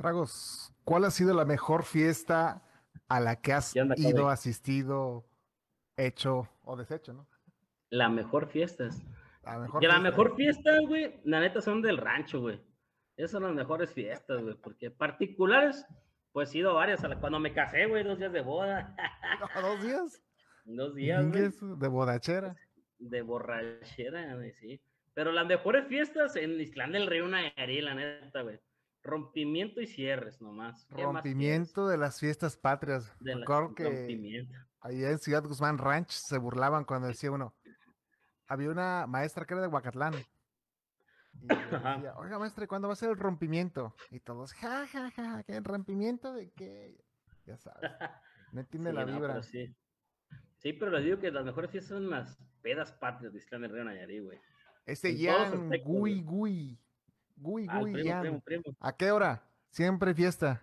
Tragos, ¿cuál ha sido la mejor fiesta a la que has ¿Qué onda, ido, asistido, hecho o deshecho, ¿no? La mejor fiesta es. La mejor Y la mejor fiesta, güey, la neta son del rancho, güey. Esas son las mejores fiestas, güey, porque particulares, pues he ido a varias. Cuando me casé, güey, dos días de boda, No, dos días. dos días, güey, de bodachera. de borrachera, güey, sí. Pero las mejores fiestas en Islán del Río Nayarit, la neta, güey. Rompimiento y cierres nomás. ¿Qué más Rompimiento de las fiestas patrias. De la- que rompimiento. allá en Ciudad Guzmán Ranch se burlaban cuando decía uno. Había una maestra que era de Huacatlán. Y decía, oiga maestra, ¿y cuándo va a ser el rompimiento? Y todos, ja, ja, ja, ¿qué rompimiento de qué? Ya sabes. No entiende Sí, la vibra. sí. Sí, pero les digo que las mejores fiestas son las pedas patrias de Islán del Río Nayarit, güey. Ese en todos Yan, aspectos, gui, gui. Gui, gui, primo, Yan. primo, primo. ¿A qué hora? Siempre fiesta.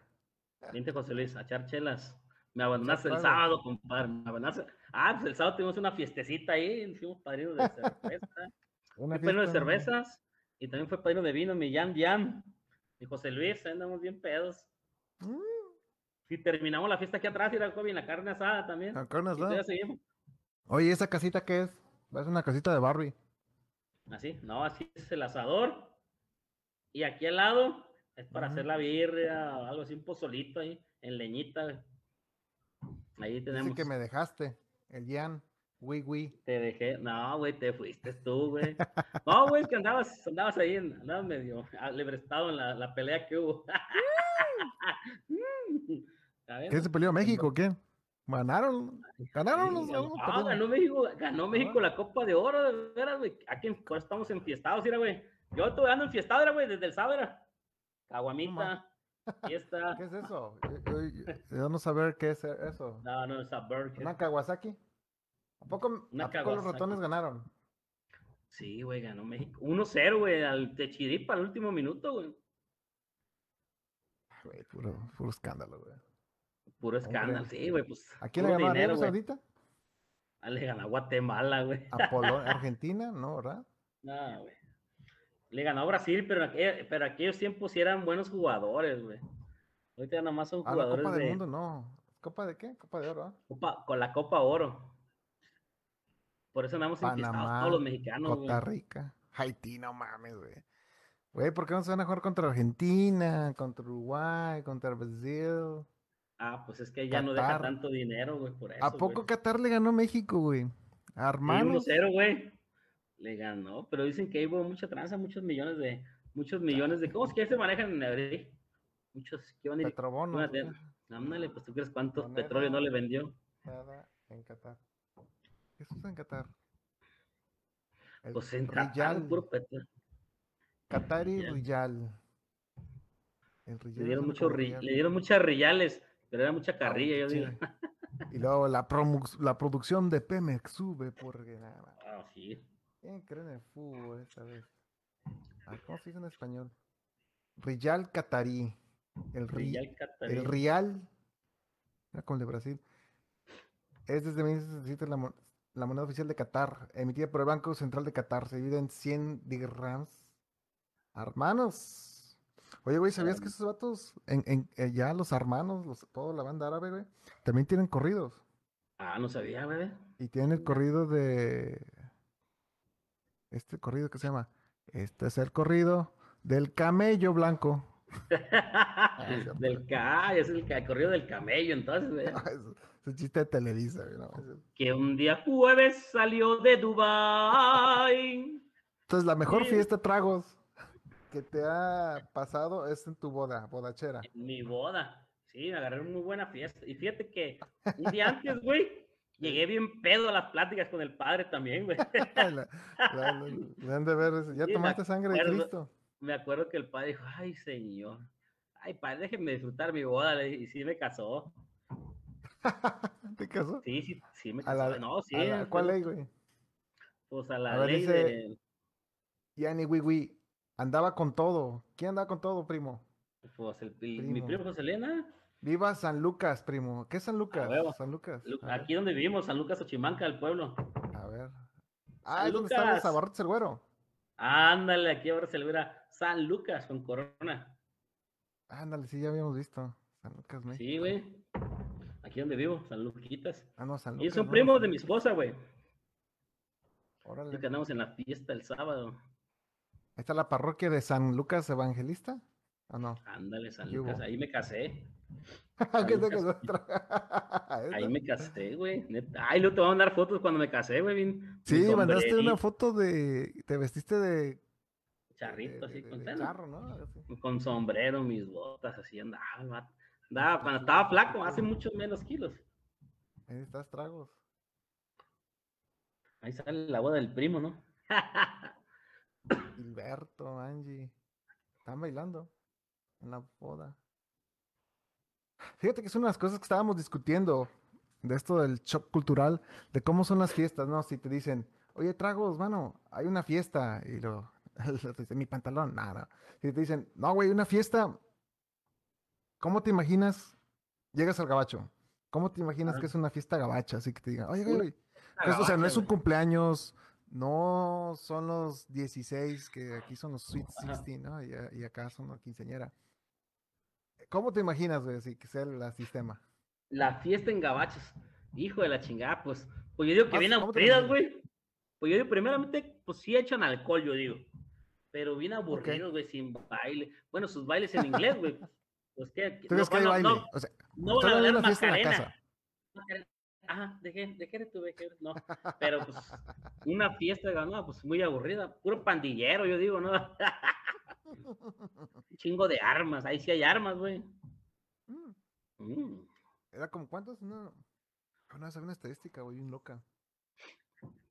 Vente, José Luis, a echar chelas. Me abandonaste el sábado, compadre. Me abandonaste. Ah, pues el sábado tuvimos una fiestecita ahí. Fuimos padrinos de cerveza. Fui padrino de cervezas y también fue padrino de vino, mi Jan Jan. Y José Luis, andamos bien pedos. Mm, Y terminamos la fiesta aquí atrás y era bien la carne asada también. con carne asada. Oye, ¿esa casita qué es? Es una casita de Barbie. Así, no, así es el asador. Y aquí al lado es para hacer la birria o algo así, un pozolito ahí, en leñita. güey. Ahí Dice tenemos. que me dejaste. El Yan. Gui, gui. Te dejé. No, güey, te fuiste tú, güey. No, güey, es que andabas, andabas ahí, andabas medio alebrestado en la, la pelea que hubo. A ver, ¿Qué se peleó México? ¿Qué? ¿Ganaron? ¿Ganaron los ah, perdieron? ganó México, ganó México la Copa de Oro, de veras, güey. Aquí en- estamos enfiestados, mira, güey. Yo estoy dando enfiestado, era, güey, desde el sábado, era. Caguamita, fiesta. ¿Qué es eso? Yo, yo- no saber qué es eso. No, no, Burger. ¿Una Kawasaki? ¿A poco, ¿a poco los ratones ganaron? Sí, güey, ganó México. 1-0, güey, al Techiripa al último minuto, güey. Güey, puro, puro escándalo, güey. Puro Hombre. escándalo, sí, güey, pues. ¿A quién le ganó dinero, Arabia. Saudita? Ah, Le ganó a Guatemala, güey. ¿A Polonia? ¿Argentina? No, ¿verdad? No, güey. Le ganó a Brasil, pero, pero aquellos tiempos sí eran buenos jugadores, güey. Ahorita nada más son Ah, la jugadores Copa del de Mundo, no. ¿Copa de qué? Copa de Oro, ¿ah? Copa- con la Copa Oro. Por eso andamos Panamá, todos los mexicanos, güey. Costa Rica. Haití, no mames, güey. Güey, ¿por qué no se van a jugar contra Argentina, contra Uruguay, contra Brasil? Ah, pues es que ya no deja tanto dinero, güey, por eso. ¿A poco güey. Qatar le ganó a México, güey? Hermanos. 1-0, güey. Le ganó, pero dicen que hubo mucha tranza, muchos millones de, muchos millones de, ¿cómo es que se manejan en Madrid? Muchos que van a ir, Petrobonos. ándale, pues tú crees cuántos Moneda. petróleo no le vendió. Nada en Qatar. ¿Qué es en Qatar? El Pues en Qatar, Riyal, puro petróleo. Qatari Riyal. Riyal. El Le dieron, mucho ri- le dieron muchas riyales, pero era mucha carrilla, yo sí. digo. Y luego la, la producción de Pemex sube porque nada. Ah, sí. ¿Quién cree en el fútbol esta vez? Ah, ¿Cómo se dice en español? Riyal Qatarí. El, Riyal catarí. el Rial. Era como el de Brasil. Es desde 1967 la, la moneda oficial de Qatar, emitida por el Banco Central de Qatar. Se divide en 100 dirhams. Hermanos. Oye, güey, ¿sabías que esos vatos, en, en- eh, ya los hermanos, los, toda la banda árabe, güey, también tienen corridos? Ah, no sabía, güey. Y tienen el corrido de. Este corrido que se llama. Este es el corrido del camello blanco. del ca, es el corrido del camello, entonces. No, es, un chiste de Televisa, no, Que un día jueves salió de Dubai. Entonces, la mejor Sí. fiesta tragos que te ha pasado es en tu boda, bodachera. En mi boda. Sí, me agarré una muy buena fiesta. Y fíjate que un día antes, güey, llegué bien pedo a las pláticas con el padre también, güey. La- la- han de ver, ya Sí, tomaste sangre de. Cristo. Me acuerdo que el padre dijo, ay, señor. Ay, padre, déjeme disfrutar mi boda. Y sí me casó. ¿Te casó? Sí, sí, sí me A casó. la- no, sí. a ¿Cuál ley, güey? Pues a la A ver, ley dice- de... Yani Wiwi andaba con todo. ¿Quién andaba con todo, primo? Pues el, el- mi Primo. primo José Elena. Viva San Lucas, primo. ¿Qué es San Lucas? San Lucas. Lu- Aquí donde vivimos, San Lucas Ochimanca, el pueblo. A ver. Ah, es donde está abarrotes el güero. Ándale, aquí ahora se le verá San Lucas con corona. Ándale, sí, ya habíamos visto. San Lucas, México. Sí, güey. Aquí donde vivo, San Luquitas. Ah, no, San Y Lucas. son no, primos de mi esposa, güey. Órale. Que andamos en la fiesta el sábado. Ahí está la parroquia de San Lucas Evangelista. ¿O no? Ándale, San. Lucas. Ahí me casé. Ahí me casé, güey. Ay, luego te voy a mandar fotos cuando me casé, güey. bien- Sí, mandaste una foto de. Te vestiste de. Charrito, de- así, de- con, de con sombrero, mis botas, así. Andaba, cuando estaba flaco, hace muchos menos kilos. Ahí estás, tragos. Ahí sale la boda del primo, ¿no? Gilberto, Angie. Están bailando en la boda. Fíjate que es una de las cosas que estábamos discutiendo de esto del shock cultural, de cómo son las fiestas, ¿no? Si te dicen, oye, tragos, mano, hay una fiesta, y lo, dice, mi pantalón, nada. Si te dicen, no, güey, una fiesta, ¿cómo te imaginas? Llegas al gabacho, ¿cómo te imaginas que es una fiesta gabacha? Así que te digan, oye, güey, pues, o sea, no es un cumpleaños, no son los 16, que aquí son los Sweet Ajá. 16, ¿no? Y, y acá son la quinceañera. ¿Cómo te imaginas, güey, así que sea el sistema? La fiesta en gabachos. Hijo de la chingada, pues. Pues yo digo que Más- bien ¿cómo te aburridas, güey. Pues yo digo, primeramente, pues sí echan alcohol, yo digo. Pero bien aburridos, güey, sin baile. Bueno, sus bailes en inglés, güey. Pues que. ¿Tú crees que hay no, baile? no, o sea, no van a bailar Macarena. Ajá, ¿de qué, de qué eres tú? ¿De qué eres? No, pero pues una fiesta, no, pues muy aburrida, puro pandillero, yo digo, ¿no? Un chingo de armas, ahí sí hay armas, güey. Mm, Mm. Era como, ¿cuántos? No. Una vez había una estadística, güey, bien loca.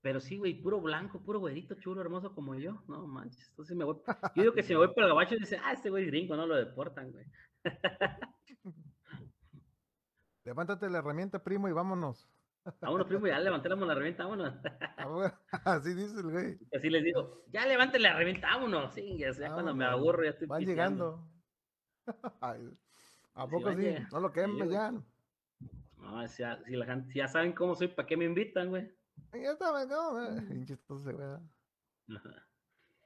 Pero sí, güey, puro blanco, puro güerito, chulo, hermoso como yo. No manches. Entonces me voy. Yo digo que si me voy para el gabacho, dice, ah, este güey es gringo, no lo deportan, güey. Levántate la herramienta, primo, y vámonos. Vámonos, primo, ya levantamos la reventa, vámonos. Así dice el güey. Así les digo, ya levanten la reventa, vámonos. Sí, ya, ya cuando me aburro, ya estoy Van pisteando. llegando. Ay, ¿A poco sí? No lo quemes güey. ya. No, si ya, si la gente, si ya saben cómo soy, ¿para qué me invitan, güey? Ya está, no. Chistoso ese güey.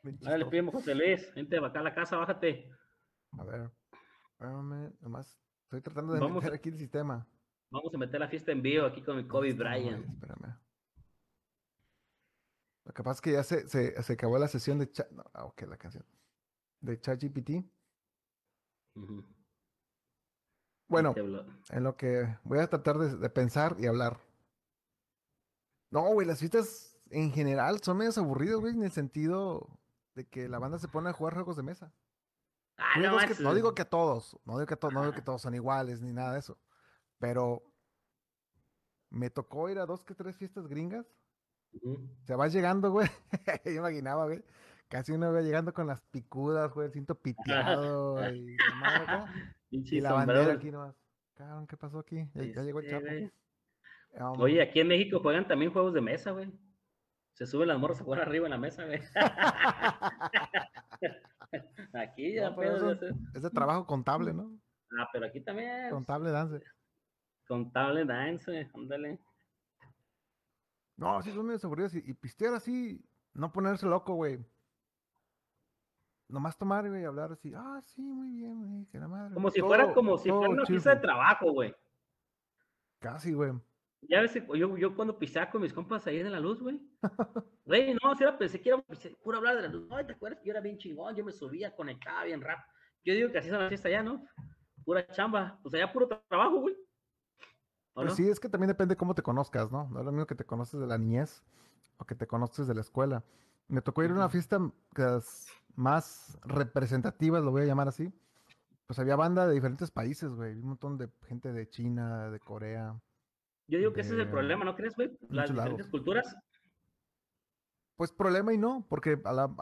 Bien Ahora le pedimos José Luis, para acá a la casa, bájate. A ver. Espérame, nomás. Estoy tratando de Vamos meter aquí el sistema. Vamos a meter la fiesta en vivo aquí con el Kobe ¿Dónde está, güey? Bryant. Espérame. Lo que pasa es que ya se, se, se acabó la sesión de chat. No, ah, ok, la canción. De ChatGPT. Ujú. Bueno, en lo que voy a tratar de, de pensar y hablar. No, güey, las fiestas en general son medias aburridas, güey, en el sentido de que la banda se pone a jugar juegos de mesa. Ah, no, que- no digo que a todos, no digo que, to- no digo que todos son iguales ni nada de eso, pero me tocó ir a dos que tres fiestas gringas. Se va llegando, güey. Yo imaginaba, güey. Casi uno va llegando con las picudas, güey, el cinto piteado y y la bandera aquí nomás. Cabrón, ¿qué pasó aquí? Ya, ya llegó el Este, chapo. Um, Oye, aquí en México juegan también juegos de mesa, güey. Se suben las morras a jugar arriba en la mesa, güey. aquí ya, No, pero eso- es de trabajo contable, ¿no? Ah, pero aquí también. Contable dance. Contable dance, ándale. No, sí son medio aburridos. Y, y pistear así, no ponerse loco, güey. Nomás tomar, güey, y hablar así. Ah, sí, muy bien, güey, que la madre. Como si Todo- fuera como si fuera una fiesta de trabajo, güey. Casi, güey. Ya ves, yo, yo cuando pisaba con mis compas ahí en la luz, güey. Güey, no, si era, pensé que era puro hablar de la luz. Ay, ¿te acuerdas? Yo era bien chingón, yo me subía, conectaba bien rap. Yo digo que así es la fiesta allá, ¿no? Pura chamba. Pues allá puro tra- trabajo, güey. ¿O Pues no? sí, es que también depende cómo te conozcas, ¿no? No es lo mismo que te conoces de la niñez o que te conoces de la escuela. Me tocó ir a una fiesta que las más representativas, lo voy a llamar así. Pues había banda de diferentes países, güey. Un montón de gente de China, de Corea. Yo digo que ese es el problema, ¿no crees, güey? Las diferentes culturas. Pues problema y no, porque a la,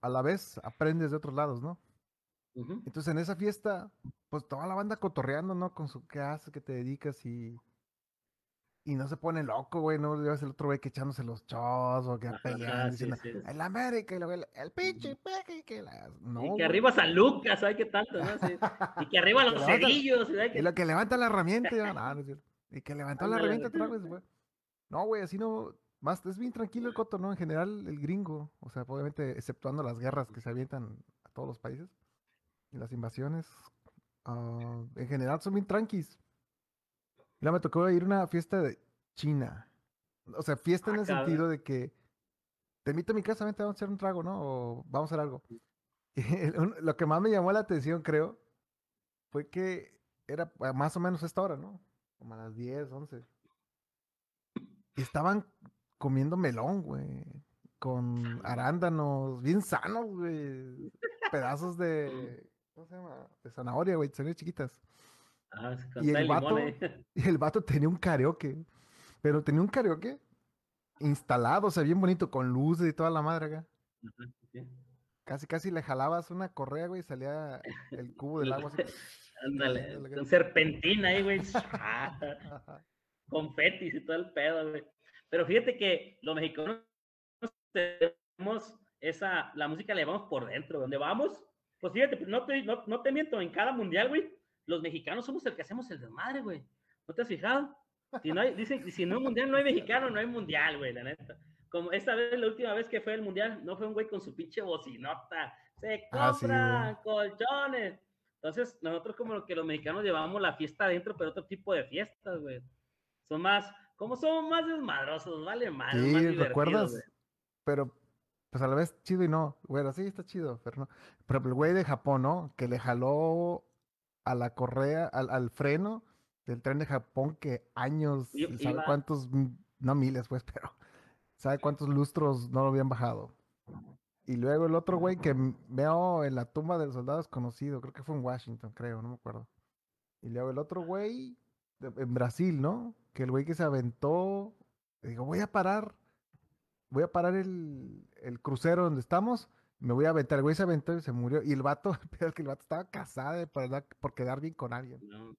a la vez aprendes de otros lados, ¿no? Entonces en esa fiesta, pues toda la banda cotorreando, ¿no? Con su qué haces, qué te dedicas y. Y no se pone loco, güey, no llevas el otro güey que echándose los chos o que peleando, sí, diciendo, sí. el América y luego el, el pinche peje y que la. No, y que arriba San Lucas, ¿sabes qué tanto? no? Sí. Y que arriba los levanta- cerillos, ¿sabes Y lo que levanta la herramienta, yo, no, no es cierto. Y que levantó la herramienta otra vez, güey. No, güey, así no. Más, es bien tranquilo el coto, ¿no? En general, el gringo. O sea, obviamente, exceptuando las guerras que se avientan a todos los países. Y las invasiones. ah, en general son bien tranquis. Mira, me tocó ir a una fiesta de China. O sea, fiesta en Ah, el cabrón. sentido de que te invito a mi casa, vente, vamos a hacer un trago, ¿no? O vamos a hacer algo. Y lo que más me llamó la atención, creo, fue que era más o menos esta hora, ¿no? Como a las 10, 11. Y estaban comiendo melón, güey. Con arándanos, bien sanos, güey. Pedazos de. ¿Cómo se llama? De zanahoria, güey, zanahorias chiquitas. Ah, Y el limón vato, ahí. y el vato tenía un karaoke. Pero tenía un karaoke instalado, o sea, bien bonito, con luces y toda la madre acá. Casi, casi le jalabas una correa, güey, y salía el cubo del agua así. Ándale, con serpentina ahí, güey. Confetis y todo el pedo, güey. Pero fíjate que los mexicanos tenemos esa, la música la llevamos por dentro, donde vamos, pues fíjate, no te, no, no te miento, en cada mundial, güey, los mexicanos somos el que hacemos el desmadre, güey. ¿No te has fijado? Si no hay, dicen, si no hay mundial, no hay mexicano, no hay mundial, güey, la neta. Como esta vez, la última vez que fue el mundial, no fue un güey con su pinche bocinota. Se Ah, sí, compran colchones. Entonces, nosotros como que los mexicanos llevamos la fiesta adentro, pero otro tipo de fiestas, güey. Son más, como somos más desmadrosos, vale más. Sí, ¿recuerdas? Pero, pues a la vez chido y no. Bueno, sí, está chido, pero no. Pero el güey de Japón, ¿no? Que le jaló a la correa, al, al freno del tren de Japón que años, sabe iba- cuántos, m- no miles, pues, pero sabe cuántos lustros no lo habían bajado. Y luego el otro güey que veo en la tumba del soldado desconocido, creo que fue en Washington, creo, no me acuerdo. Y luego el otro güey en Brasil, ¿no? Que el güey que se aventó, digo, voy a parar, voy a parar el, el crucero donde estamos, me voy a aventar. El güey se aventó y se murió. Y el vato, es que el vato estaba casado por, por quedar bien con alguien. No.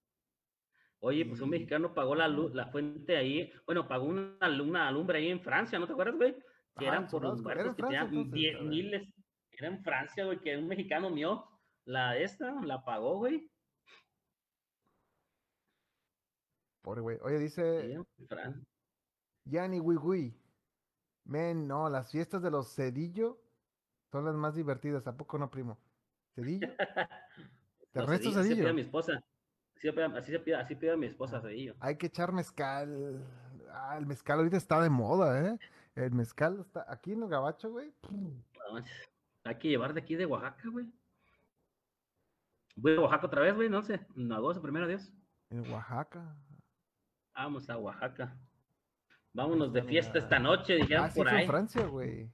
Oye, pues un mexicano pagó la, lu- la fuente ahí, bueno, pagó una, una alumbre ahí en Francia, ¿no te acuerdas, güey? Que Ah, eran por los muertos que Francia, tenían entonces, 10 a ver. miles. Era en Francia, güey, que un mexicano mío, la esta, la pagó, güey. Pobre güey. Oye, dice Yanni Wigui. Men, no, las fiestas de los Cedillo son las más divertidas. ¿A poco no, primo? ¿Cedillo? ¿De no, Ernesto Cedillo, así se pide Cedillo? a mi esposa. Así se pide, así así a mi esposa, Ah. Cedillo. Hay que echar mezcal. Ah, el mezcal ahorita está de moda, ¿eh? El mezcal está aquí en el gabacho, güey. Hay que llevar de aquí de Oaxaca, güey. Voy a Oaxaca otra vez, güey, no sé. En agosto, primero Dios. En Oaxaca. Vamos a Oaxaca. Vámonos de fiesta esta noche, dijeron Ah, por ahí. en Francia, güey.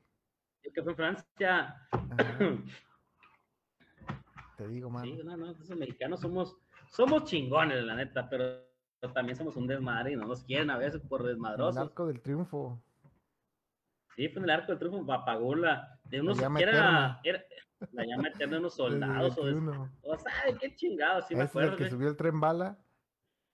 Yo que fue en Francia. Ajá, te digo, mano. Sí, no, no, esos mexicanos somos, somos chingones, la neta, pero también somos un desmadre y no nos quieren a veces por El desmadrosos. arco del triunfo. Sí, fue en el arco del triunfo, apagó la, de unos, que era, la llama eterna de unos el soldados, o, de- 21. o sea, de qué chingados, sí me acuerdo, el que subió el tren bala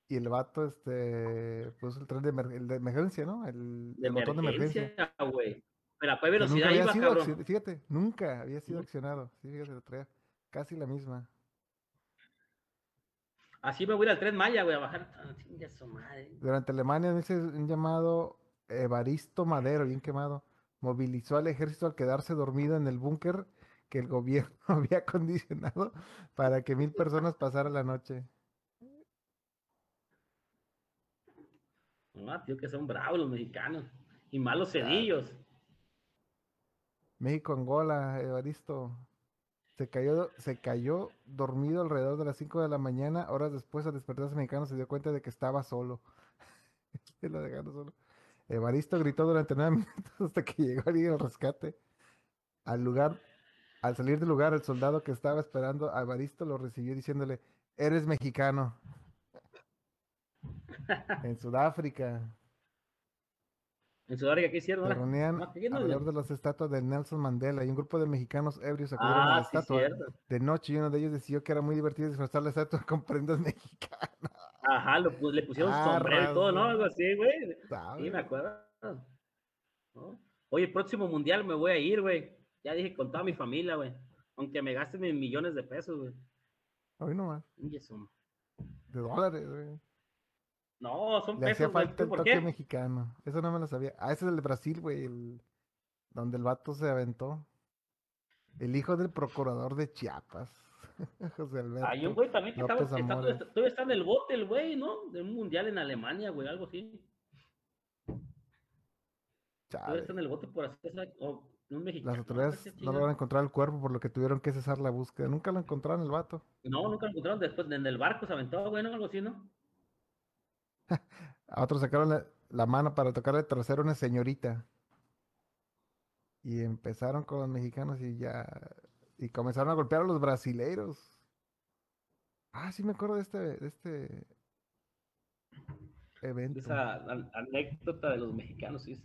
y el vato este puso el tren de, emer- el de emergencia, ¿no? El, de el botón de emergencia. güey. Pero a velocidad iba, cabrón. fíjate, nunca había sido accionado. Sí, fíjate, casi la misma. Así me voy a ir al tren Maya, güey, a bajar. Ah, chinga su madre. Durante Alemania, dice un llamado Evaristo Madero, bien quemado, movilizó al ejército al quedarse dormido en el búnker que el gobierno había acondicionado para que mil personas pasaran la noche. No, tío, que son bravos los mexicanos. Y malos cedillos. México, Angola, Evaristo. Se cayó, se cayó dormido alrededor de las 5 de la mañana. Horas después, al despertarse mexicano, se dio cuenta de que estaba solo. Lo dejaron solo. Evaristo gritó durante nueve minutos hasta que llegó alguien al rescate. Al lugar, al salir del lugar, el soldado que estaba esperando a Evaristo lo recibió diciéndole: Eres mexicano. En Sudáfrica. En Sudáfrica, ¿qué hicieron? Se reunían No, ¿qué alrededor de las estatuas de Nelson Mandela y un grupo de mexicanos ebrios acudieron a la Ah, sí, estatua cierto. de noche y uno de ellos decidió que era muy divertido disfrazar la estatua con prendas mexicanas. Ajá, lo le pusieron Ah, sombrero y todo, ¿no? Algo así, güey. Sí, me acuerdo. ¿No? Oye, el próximo mundial me voy a ir, güey. Ya dije con toda mi familia, güey. Aunque me gasten mis millones de pesos, güey. Hoy nomás, Chingue su- de dólares, güey. No, son Le hacía pesos, güey. falta el ¿Por toque qué? mexicano. Eso no me lo sabía. Ah, ese es el de Brasil, güey, el... donde el vato se aventó. El hijo del procurador de Chiapas. José Alberto. Hay un güey también que estaba, está, está en el bote, el güey, ¿no? De un mundial en Alemania, güey, algo así. Todavía está en el bote por hacer esa. O un mexicano. Las no, autoridades qué no chingada. lograron encontrar el cuerpo por lo que tuvieron que cesar la búsqueda. Nunca lo encontraron el vato. No, nunca lo encontraron. Después en el barco se aventó, güey, ¿no? Algo así, ¿no? A otros sacaron la, la mano para tocarle el trasero a una señorita. Y empezaron con los mexicanos y ya. Y comenzaron a golpear a los brasileiros. Ah, sí me acuerdo de este, de este evento. Esa an- anécdota de los mexicanos, sí.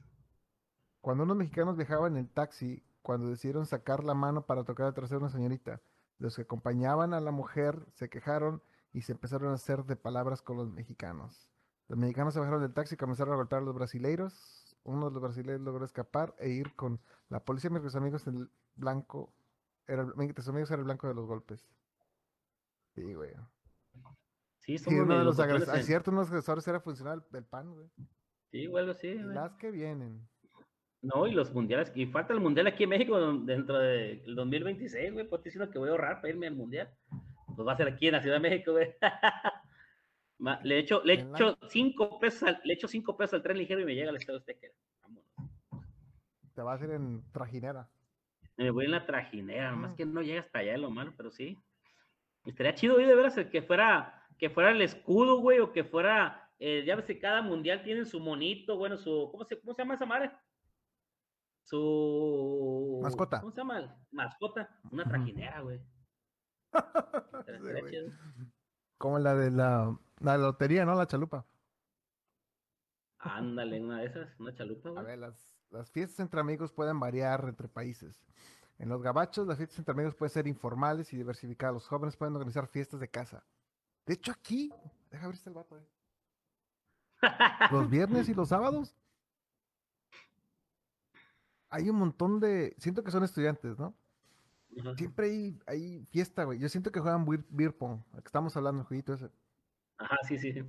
Cuando unos mexicanos viajaban en taxi, cuando decidieron sacar la mano para tocar el trasero a una señorita, los que acompañaban a la mujer se quejaron y se empezaron a hacer de palabras con los mexicanos. Los mexicanos se bajaron del taxi y comenzaron a golpear a los brasileiros. Uno de los brasileiros logró escapar e ir con la policía, mientras sus amigos el blanco, era, sus amigos era el blanco de los golpes. Sí, güey. Sí, somos uno de los agresores, en- cierto, unos agresores era funcional del PAN, güey. Sí, así, Y güey. las que vienen. No, y los mundiales, y falta el mundial aquí en México dentro del 2026, güey. Pues estoy diciendo que voy a ahorrar para irme al mundial. Pues va a ser aquí en la Ciudad de México, güey. Le echo, le echo cinco pesos al, le echo cinco pesos al tren ligero y me llega al Estadio Azteca. Vámonos. Te va a hacer en trajinera. Me voy en la trajinera, más Mm. que no llega hasta allá lo malo, pero sí. Estaría chido, güey, de veras, que fuera, que fuera el escudo, güey, o que fuera, eh, ya ves que cada mundial tiene su monito, bueno, su, ¿cómo se, cómo se llama esa madre? Su Mascota. ¿Cómo se llama? Mascota, una trajinera, güey. Sí, chido. Como la de la, la lotería, ¿no? La chalupa. Ándale, una de esas, una chalupa, A güey. ver, las, las fiestas entre amigos pueden variar entre países. En los gabachos, las fiestas entre amigos pueden ser informales y diversificadas. Los jóvenes pueden organizar fiestas de casa. De hecho, aquí, deja está el vato. eh. Los viernes y los sábados. Hay un montón de. Siento que son estudiantes, ¿no? Ajá. Siempre hay, hay fiesta, güey. Yo siento que juegan beer, beer pong. el que estamos hablando, el jueguito ese. Ajá, sí, sí. sí.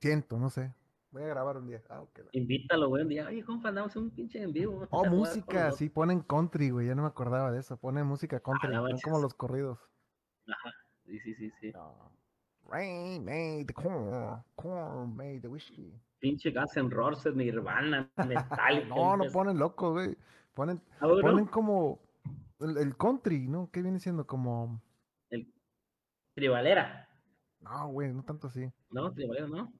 Siento, no sé. Voy a grabar un día. Ah. Invítalo, güey, un día. Oye, compa, andamos un pinche en vivo. Oh, música, nosotros". sí, ponen country, güey, ya no me acordaba de eso. Ponen música country, no son como los corridos. Sí, sí, sí, sí. Rain made the corn, corn made the whiskey. Pinche Guns N' Roses, Nirvana, Metallica. No, no ponen locos, güey. Ponen, Ah, ponen como el, el country, ¿no? ¿Qué viene siendo? Como, Tribalera. no, güey, no tanto así. No, Tribalera, no.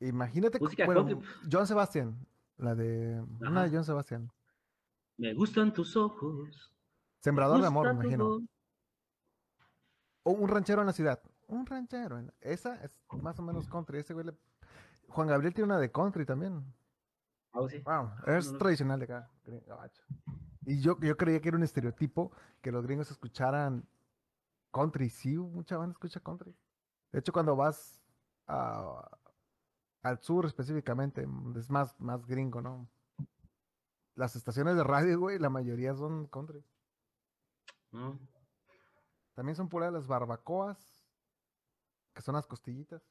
Imagínate, Música bueno, country. John Sebastian, la de, una de John Sebastian. Me gustan tus ojos. Sembrador de amor, me imagino. O un ranchero en la ciudad. Un ranchero. en Esa es más o menos country. Ese güey le- Juan Gabriel tiene una de country también. Ah, sí. Wow, es no lo- tradicional de acá, gabacho. Y yo, yo creía que era un estereotipo que los gringos escucharan country. Sí, mucha banda escucha country. De hecho, cuando vas a- al sur específicamente, mm, es más, más gringo, ¿no? Las estaciones de radio, güey, la mayoría son country. No. También son puras las barbacoas, que son las costillitas.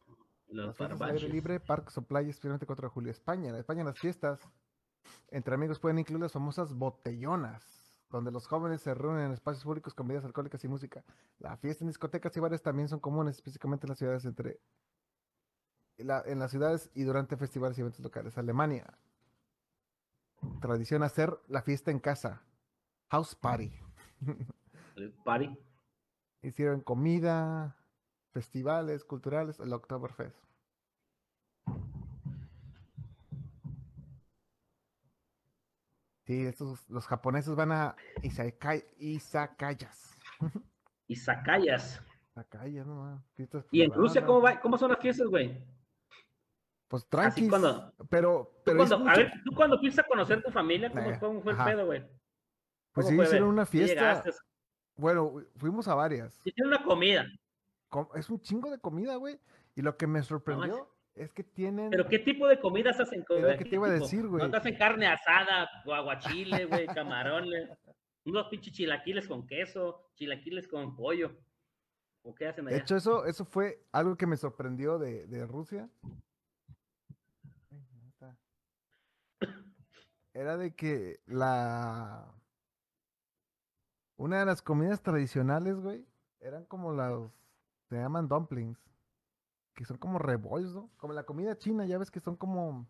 Los Las fiestas al aire barbaches. libre, parques o playas, especialmente 4 de julio. España, en España las fiestas entre amigos pueden incluir las famosas botellonas, donde los jóvenes se reúnen en espacios públicos con bebidas alcohólicas y música. La fiesta en discotecas y bares también son comunes, específicamente en las ciudades entre la- en las ciudades y durante festivales y eventos locales. Alemania. Tradición hacer la fiesta en casa. House party. Party. Hicieron comida, festivales culturales, el Oktoberfest. Sí, estos, los japoneses van a Izakayas. Y Zacayas. Izakayas, no fiestas ¿Y en Rusia cómo, va, cómo son las fiestas, güey? Pues cuando- pero, pero cuando, a ver, tú cuando fuiste a conocer tu familia, ¿cómo, Eh, cómo fue el pedo, güey? pues ¿Cómo sí hicieron una fiesta, bueno, fuimos a varias. Hicieron una comida. Com- Es un chingo de comida, güey, y lo que me sorprendió es que tienen... ¿Pero qué tipo de comidas hacen? Es lo güey? que ¿Qué te iba a decir, güey. ¿No te hacen carne asada, aguachile, güey, camarones? Unos pinches chilaquiles con queso, chilaquiles con pollo. ¿O qué hacen De allá? hecho, eso, eso fue algo que me sorprendió de, de Rusia. Era de que la... Una de las comidas tradicionales, güey, Eran como las, se llaman dumplings, que son como rebollos, ¿no? Como la comida china, ya ves que son como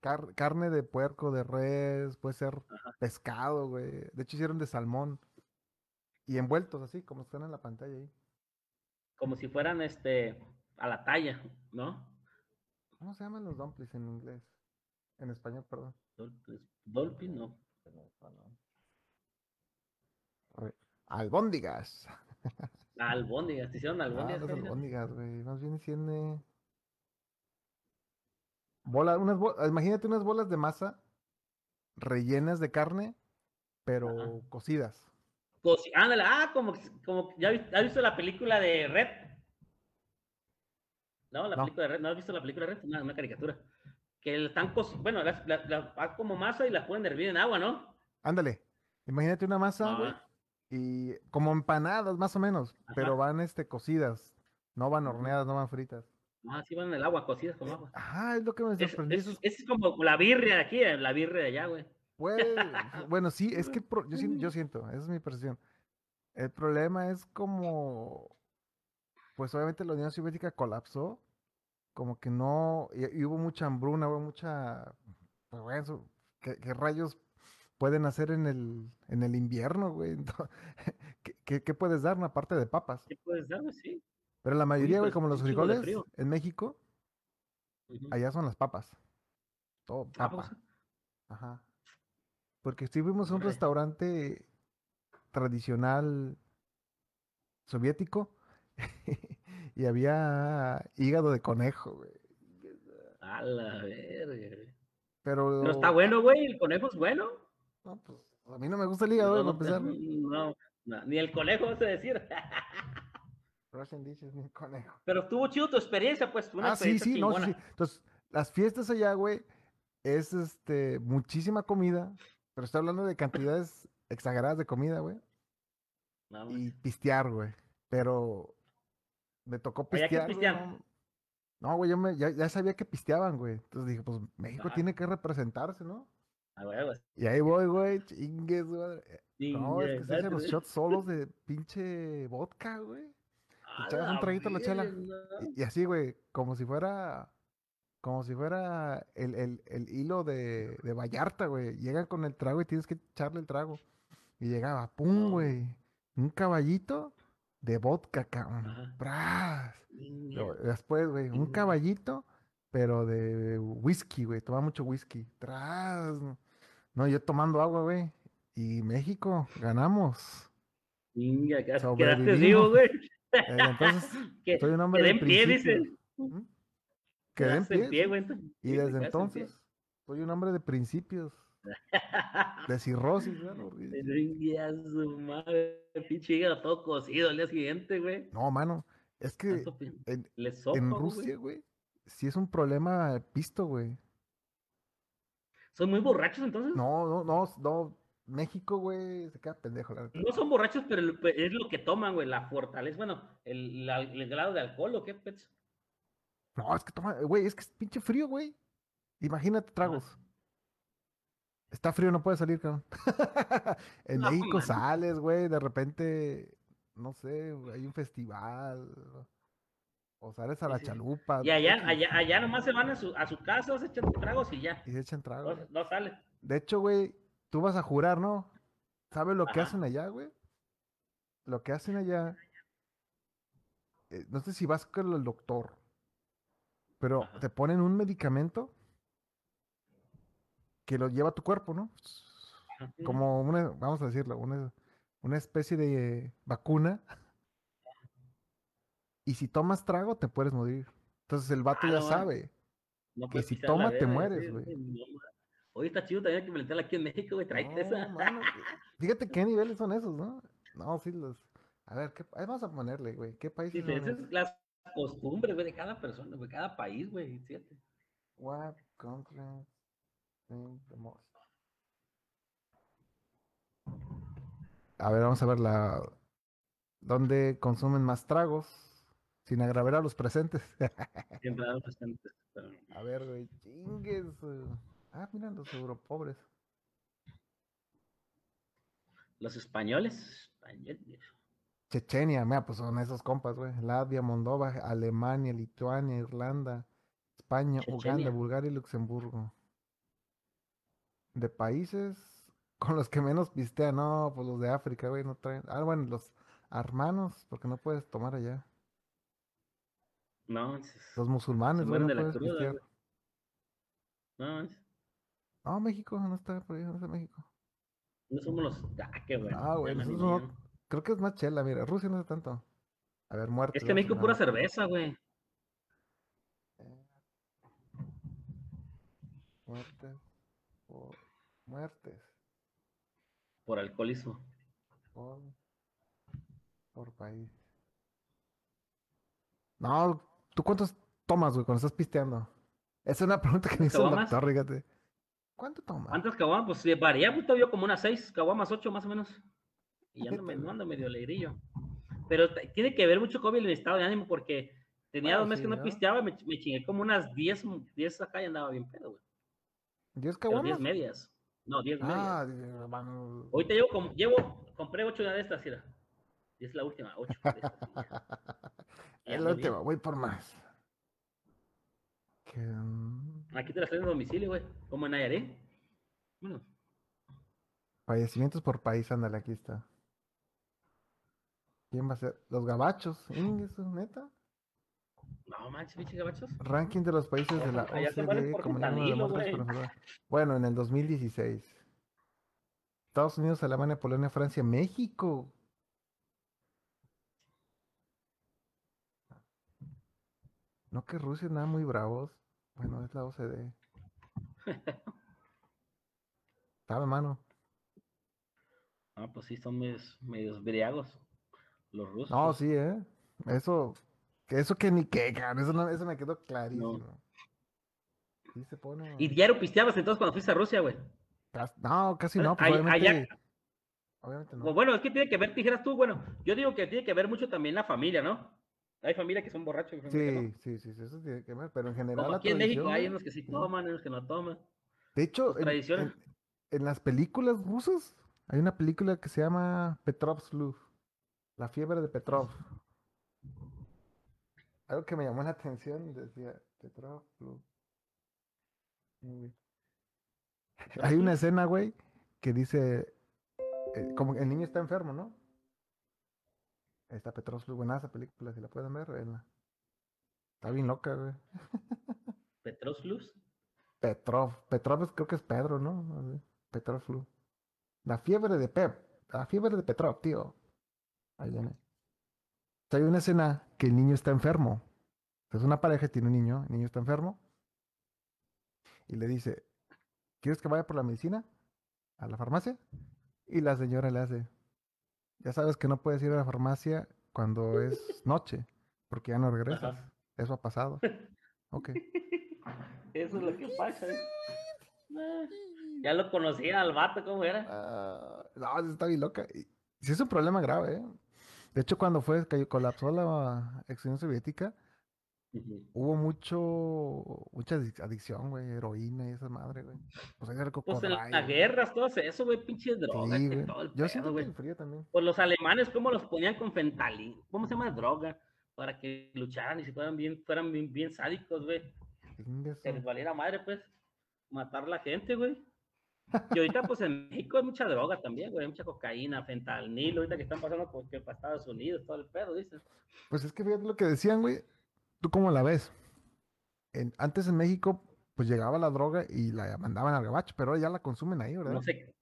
car- carne de puerco, de res, puede ser pescado, güey. De hecho hicieron de salmón. Y envueltos así, como están en la pantalla ahí. Como si fueran este a la talla, ¿no? ¿Cómo se llaman los dumplings en inglés? En español, perdón. Dolphin, no. Albóndigas. Albóndigas, te hicieron Ah, albóndigas. las Jairo? albóndigas, güey. Más bien siendo bola, unas bo- imagínate unas bolas de masa rellenas de carne, pero cocidas. Coci- ándale, ah, como, como ya has visto la película de Red. No, la No. película de Red, ¿no has visto la película de Red? Una, una caricatura. Que están coci- bueno, las, la, la- como masa y la pueden hervir en agua, ¿no? Ándale. Imagínate una masa, güey, Ah, y como empanadas más o menos, pero van este cocidas, no van horneadas, no van fritas. ah, sí van en el agua, cocidas con agua. Ajá, es lo que me sorprendió. es, es como la birria de aquí, eh, la birria de allá, güey. Puede- bueno, sí, es que pro- yo, yo siento, esa es mi percepción. El problema es como, pues obviamente la Unión Soviética colapsó, como que no, y, y hubo mucha hambruna, hubo mucha, pues bueno, ¿qué, qué rayos pueden hacer en el, en el invierno, güey? ¿Qué, qué- qué puedes dar? Una parte de papas. ¿Qué puedes dar? Sí. Pero la mayoría, güey, pues, como los un frijoles en México, allá son las papas. Todo Ah, pues, papa. Ajá. Porque estuvimos en un Órale. restaurante tradicional soviético y había hígado de conejo, güey. A la verga, güey. Pero, Pero está bueno, güey. El conejo es bueno. No, pues, a mí no me gusta el hígado, No, güey, para no, empezar. no, no, ni el conejo vas a decir. Russian dishes, ni conejo. Pero estuvo chido tu experiencia, pues. Una Ah, sí, experiencia sí, no, sí, chingona. sí. Entonces, las fiestas allá, güey, es este muchísima comida, pero estoy hablando de cantidades exageradas de comida, güey. No, y pistear, güey. Pero me tocó Allá, ¿qué pistear. güey, pistean? No, No, güey, yo me, ya, ya sabía que pisteaban, güey. Entonces dije, pues México Ajá. tiene que representarse, ¿no? Ah. Y ahí voy, güey, chingues, güey. No, es que se hacen los shots solos de pinche vodka, güey. A echabas un traguito a la chela. Y, y así, güey, como si fuera, como si fuera el, el, el hilo de, de Vallarta, güey. Llegan con el trago y tienes que echarle el trago. Y llegaba, pum, güey. Un caballito de vodka, cabrón. Ajá. ¡Bras! Después, güey, un caballito, pero de whisky, güey. Toma mucho whisky. Tras. No, yo tomando agua, güey. Y México, ganamos. Chingue, quedaste- vivo, güey. Eh, entonces, Que, soy un hombre quedé de en pie, principios. dice. ¿Mm? Quedé en pie. güey. Y desde entonces, soy un hombre de principios. De cirrosis, güey. porque- Chingue a su madre, pinche hígado todo cocido al día siguiente, güey. No, mano. Es que en, Le en sopa, Rusia, güey. güey, sí es un problema pisto, güey. ¿Son muy borrachos entonces? No, no, no, no. México, güey, se queda pendejo, la. No son borrachos, pero es lo que toman, güey, la fortaleza. Bueno, el, la- el grado de alcohol, ¿o qué, Pets? No, es que toma, güey, es que es pinche frío, güey. Imagínate tragos. Está frío, no puedes salir, cabrón. en No, México sales, güey, de repente, no sé, hay un festival. O sales a la sí. chalupa. Y allá, allá, allá nomás se van a su, a su casa, se echan tragos y ya. Y se echan No, tragos. no sale. De hecho, güey, tú vas a jurar, ¿no? ¿Sabes lo que hacen allá, güey? Lo que hacen allá. eh, no sé si vas con el doctor, pero Ajá. te ponen un medicamento que lo lleva tu cuerpo, ¿no? Como una, vamos a decirlo, una, una especie de vacuna. Y si tomas trago, te puedes morir. Entonces el vato Ah, ya no sabe. No que puedes si toma, te mueres, güey. Oye, está chido también que me aquí en México, güey. No, esa. mano, fíjate qué niveles son esos, ¿no? No, sí, los. A ver, ¿qué... ahí vamos a ponerle, güey. ¿Qué Diferentes esos? las costumbres, güey, de cada persona, güey, cada país, güey. fíjate. What country the most? A ver, vamos a ver la. ¿Dónde consumen más tragos? Sin agravar a los presentes. Siempre dan presentes, pero- a ver, güey, chingues. Ah, mira los europobres. Los españoles. españoles. Chechenia, mira, pues son esos compas, güey. Latvia, Moldova, Alemania, Lituania, Irlanda, España, Uganda. Bulgaria y Luxemburgo. De países con los que menos pistean, no, pues los de África, güey, no traen. Ah, bueno, los armanos, porque no puedes tomar allá. No, es- Los musulmanes, güey, mueren no de la puedes cruda, güey. no, es- No, México, no está por ahí, no está México. no somos los. Ah, qué bueno. Ah, güey, no-. Creo que es más chela, mira, Rusia no es tanto. A ver, muertes. Es que México a pura cerveza, güey. Muertes. Por... Muertes. Por alcoholismo. Por... por país. No, ¿tú cuántos tomas, güey, cuando estás pisteando? Esa es una pregunta que me hizo el doctor, fíjate. ¿Cuánto tomas? ¿Cuántas caguamas? Pues eh, varía, pues yo como unas seis, caguamas ocho más o menos. Y me- Neta, no ando medio alegrillo. Pero tiene que ver mucho con el estado de ánimo porque tenía Bueno, dos meses sí, que no ¿no? pisteaba, me, ch- me chingué como unas 10, 10 acá y andaba bien pedo, güey. ¿Diez Pero 10 caguamas? medias. No, 10 Ah, medias. dije, vamos. Ahorita llevo, como, llevo, compré 8 de estas, mira. Y es la última, 8 de estas. y ya. Y Es la última, voy por más. Que, mm, Aquí te las traen a domicilio, güey. Como en Nayarit. Bueno, Fallecimientos por país, ándale, aquí está. ¿Quién va a ser? Los gabachos, Ingesu, neta. no manches, pinche gabachos. Ranking de los países de la OCDE como de. Bueno, en el 2016. Estados Unidos, Alemania, Polonia, Francia, México. No que Rusia nada muy bravos. Bueno, es la OCDE. Sabe, mano. Ah, pues sí, son medios, medios briagos. Los rusos. No, sí, ¿eh? Eso, eso que ni que, eso, no- eso me quedó clarísimo. Sí se pone... Y diario pisteabas entonces cuando fuiste a Rusia, güey. No, casi no, pues ay- obviamente... allá- Obviamente no. Pues bueno, es que tiene que ver, dijeras tú, bueno, yo digo que tiene que ver mucho también la familia, ¿no? Hay familias que son borrachos. que no. Sí, sí, sí, eso tiene que ver, pero en general Como la aquí en México hay unos que sí toman, unos que no toman. De hecho, en, en- en las películas rusas hay una película que se llama Petrov Flu, La fiebre de Petrov. Algo que me llamó la atención decía Petrov. Hay una escena, güey, que dice, eh, como el niño está enfermo, ¿no? Está Petrov Flu, buena esa película, si la pueden ver, véanla. Está bien loca, güey. Petros Luz. Petrov. Petrov creo que es Pedro, ¿no? Así, Petrov Flu. La fiebre de Pep. La fiebre de Petrov, tío. Ahí viene. Hay una escena que el niño está enfermo. Es una pareja, tiene un niño, el niño está enfermo. Y le dice, ¿quieres que vaya por la medicina? ¿A la farmacia? Y la señora le hace, ya sabes que no puedes ir a la farmacia cuando es noche, porque ya no regresas. Ajá. Eso ha pasado. Ok. Eso es lo que pasa. ¿eh? Ah, Ya lo conocía al vato, ¿cómo era? Ah, no, está bien loca. Y sí es un problema grave, ¿eh? De hecho, cuando fue, que colapsó la ex Unión Soviética, Hubo mucho, mucha adic- adicción, güey, heroína y esa madre, güey. Pues era el Pues en las guerras, todo eso, güey, pinches drogas, Sí, todo el Yo pedo, güey. frío también. Pues los alemanes, ¿cómo los ponían con fentanil? ¿Cómo se llama? Droga. Para que lucharan y se fueran bien, fueran bien, bien sádicos, güey. Que les valiera madre, pues, matar a la gente, güey. Y ahorita, pues, en México hay mucha droga también, güey. Mucha cocaína, fentanil, ahorita que están pasando por, que para Estados Unidos, todo el pedo, dicen. Pues es que fíjate lo que decían, güey. ¿Tú cómo la ves? En- antes en México, pues llegaba la droga y la mandaban al gabacho, pero ahora ya la consumen ahí, ¿verdad? No sé,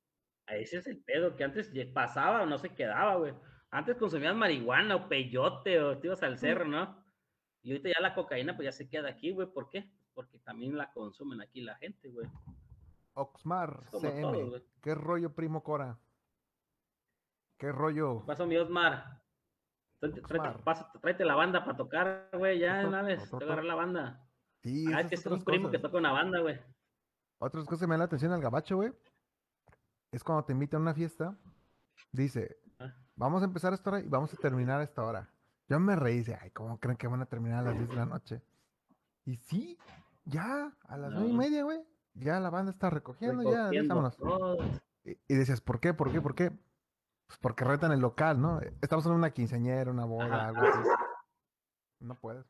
ese es el pedo, que antes pasaba o no se quedaba, güey. Antes consumías marihuana o peyote o te ibas al cerro, ¿no? Y ahorita ya la cocaína, pues ya se queda aquí, güey. ¿Por qué? Porque también la consumen aquí la gente, güey. Oxmar, CM. ¿Qué rollo, primo Cora? ¿Qué rollo? ¿Qué pasó, mi Osmar? Tráete, tráete- Osmar. pasa- tráete la banda para tocar, güey, ya ojo, Te agarrar la banda. Sí, Ah, es que es un primo que toca una banda, güey. Otras cosas que me dan la atención al gabacho, güey. Es cuando te invitan a una fiesta. Dice, Ah. vamos a empezar a esta hora y vamos a terminar a esta hora. Yo me reí, dice, ay, ¿cómo creen que van a terminar a las 10 de la noche? Y sí, ya, a las nueve y media, güey. Ya la banda está recogiendo, ya, ya, Recogiendo vámonos. Y, y decías, ¿por qué? ¿Por qué? ¿Por qué? Pues porque retan el local, ¿no? Estamos en una quinceañera, una boda, algo así. sí, No puedes.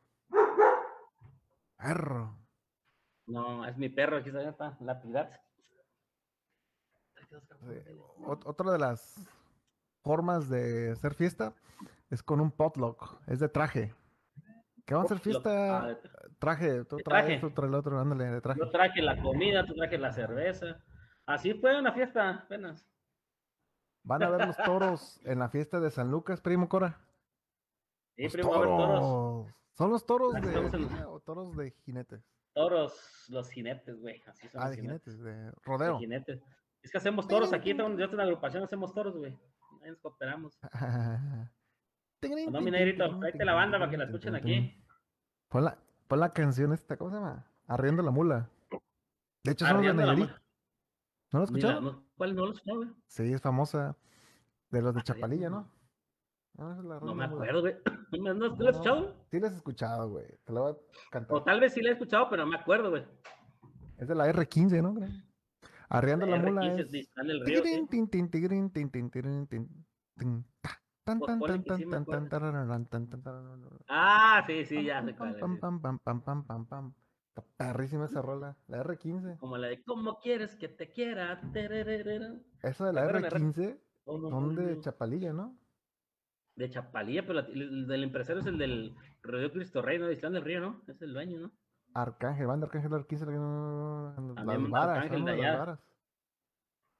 Perro. No, es mi perro, aquí está, la piedad. Sí, ot- Otra de las formas de hacer fiesta es con un potluck, es de traje. ¿Qué van a hacer fiesta? Ah, Traje, tú traes, traje. tú traes el otro, ándale, de traje. Yo traje la comida, tú traje la cerveza. Así fue una fiesta, apenas. Van a ver los toros en la fiesta de San Lucas, primo Cora. Sí, Los primo, va a haber toros. toros. ¿Son los toros de o toros de jinetes? Toros, los jinetes, güey. Así son Ah, los de jinetes. jinetes, de de rodeo. jinetes. Es que hacemos toros aquí, yo tengo una agrupación, hacemos toros, güey. Ahí nos cooperamos. No, mi negrito, tráete la banda para que la escuchen aquí. Pon la, pon la canción esta, ¿cómo se llama? Arriendo la mula. De hecho, son los de Nayarit. ¿No lo no, ¿Cuál no lo güey? Sí, es famosa. De los de Arriendo Chapalilla, la ¿no? No, esa es la No me la acuerdo, güey. ¿No, no, ¿tú lo has escuchado? Sí, la has escuchado, güey. Te la voy a cantar. O tal vez sí la he escuchado, pero no me acuerdo, güey. Es de la R15, ¿no? Creo. Arriando la mula R15 es. de del Río, sí. tin, tin, tigirín, tin, tin, tin, ta, tan, tan, tan, tan, tan, tan, tan, tan. Ah. Está perrísima esa rola. La R15. Como la de ¿Cómo quieres que te quiera? Esa de la Espérame, re- R15 Oh, no, son no, de no. Chapalilla, ¿no? De Chapalilla, pero la- el, el del empresario es el del Rodeo Cristo Rey, ¿no? De Islán del Río, ¿no? Es el dueño, ¿no? Arcángel, banda Arcángel R15. la- También Las varas, Arcángel son de las varas.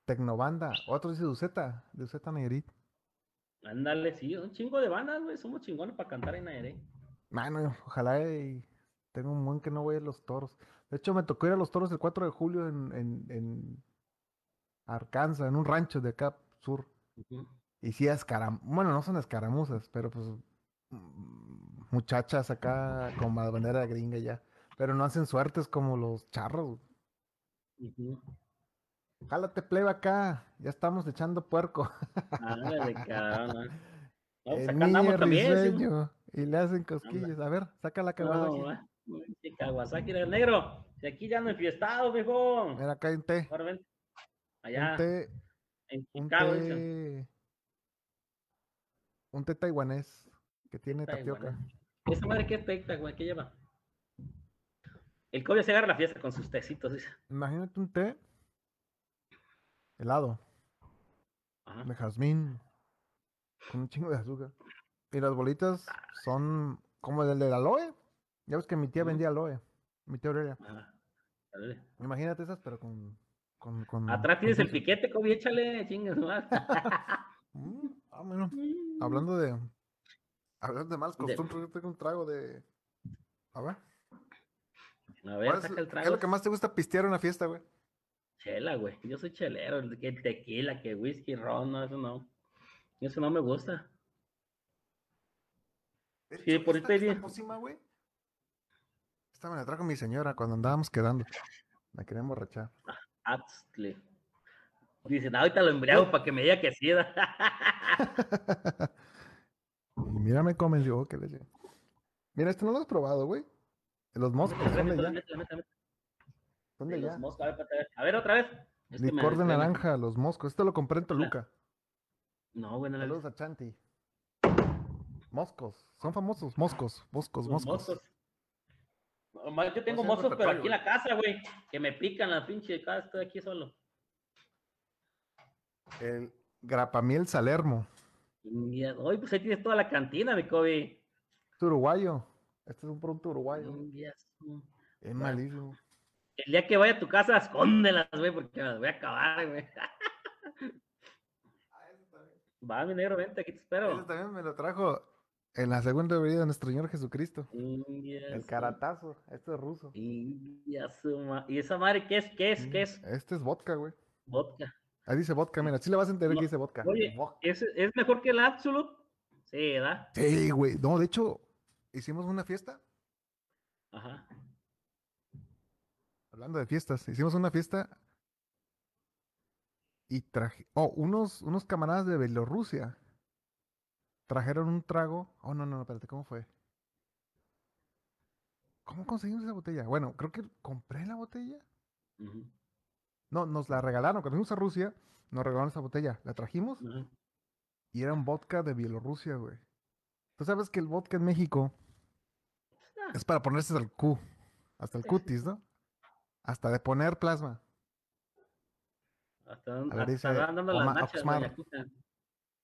Tecnobanda. Otro dice Duceta. Duceta Nayarit. Ándale, sí, un chingo de bandas, güey. Somos chingones para cantar en aire. Mano, ojalá y tengo un buen que no voy a los toros. De hecho, me tocó ir a los toros el 4 de julio en, en, en Arkansas, en un rancho de acá sur. Y sí, escaram bueno, no son escaramuzas, pero pues mm, muchachas acá con la bandera gringa ya. Pero no hacen suertes como los charros. Ujú. Jálate plebe acá, ya estamos echando puerco. Ándale, cabrón. El niño también. sí. Y le hacen cosquillas. A ver, saca la No, Sí, Kawasaki era el negro. Si aquí ya no enfiestado, viejo. Mira acá un té. Ahora ven. Un Allá, té, en un Chicago, dicen. té, un té taiwanés que tiene tapioca. ¿Esa madre qué tecta, güey? ¿Qué lleva? El Kobe se agarra la fiesta con sus tecitos, dice. Imagínate un té helado Ajá. de jazmín con un chingo de azúcar. Y las bolitas son como el del aloe. Ya ves que mi tía vendía aloe. Mi tía Aurelia. Órale. Imagínate esas, pero con. con, con Atrás con tienes el piquete, Kobe, échale, chingas, más. Mm, ah, bueno. Hablando de. Hablando de malas costumbres, yo tengo un trago de. A ver. A ver, ¿cuál es, saca el qué es trago. lo que más te gusta pistear en una fiesta, güey? Chela, güey. Yo soy chelero. Que tequila, que whisky, ron, no, eso no. Eso no me gusta. Sí, por di- pócima, güey. Esta me la trajo mi señora cuando andábamos quedando. La quería emborrachar. Atzle. Dicen, ahorita lo embriago para que me diga que sí. y mira, me convenció que le Mira, este no lo has probado, güey. Los moscos, son de Métele, allá. métele, métele, métele. Son de Sí, los allá. moscos, a ver, otra vez. Es que me Licor de naranja, los moscos. Este lo compré en Toluca. No, güey, no la he Saludos a Chanti. Moscos. Son famosos. Moscos. Moscos, Los moscos. No, yo tengo sé, moscos, pero repertorio, aquí en la casa, güey. Que me pican la pinche casa, estoy aquí solo. El grapamiel Salermo. Hoy, pues ahí tienes toda la cantina, mi Kobe. Es uruguayo. Este es un producto uruguayo. Yes, mm. Es malísimo. El día que vaya a tu casa, escóndelas, güey, porque me las voy a acabar, güey. Va, mi negro, vente, aquí te Ese espero. también me lo trajo en la segunda venida de nuestro Señor Jesucristo. India El caratazo. Este es ruso. India ¿Y esa madre qué es? ¿Qué es? ¿Qué es? Este es vodka, güey. Vodka. Ahí dice vodka, mira. Sí le vas a entender No, que dice vodka. Oye. ¿es, ¿es mejor que el Absolute? Sí, ¿verdad? Sí, güey. No, de hecho, hicimos una fiesta. Ajá. Hablando de fiestas, hicimos una fiesta y traje, oh, unos, unos camaradas de Bielorrusia trajeron un trago. Oh, no, no, no, espérate, ¿cómo fue? ¿Cómo conseguimos esa botella? Bueno, creo que compré la botella. No, nos la regalaron. Cuando fuimos a Rusia, nos regalaron esa botella. La trajimos. Y era un vodka de Bielorrusia, güey. Tú sabes que el vodka en México Ah, es para ponerse al Q, hasta el cutis, ¿no? Hasta de poner plasma. hasta, ver, hasta dice las nachas. Yakuza.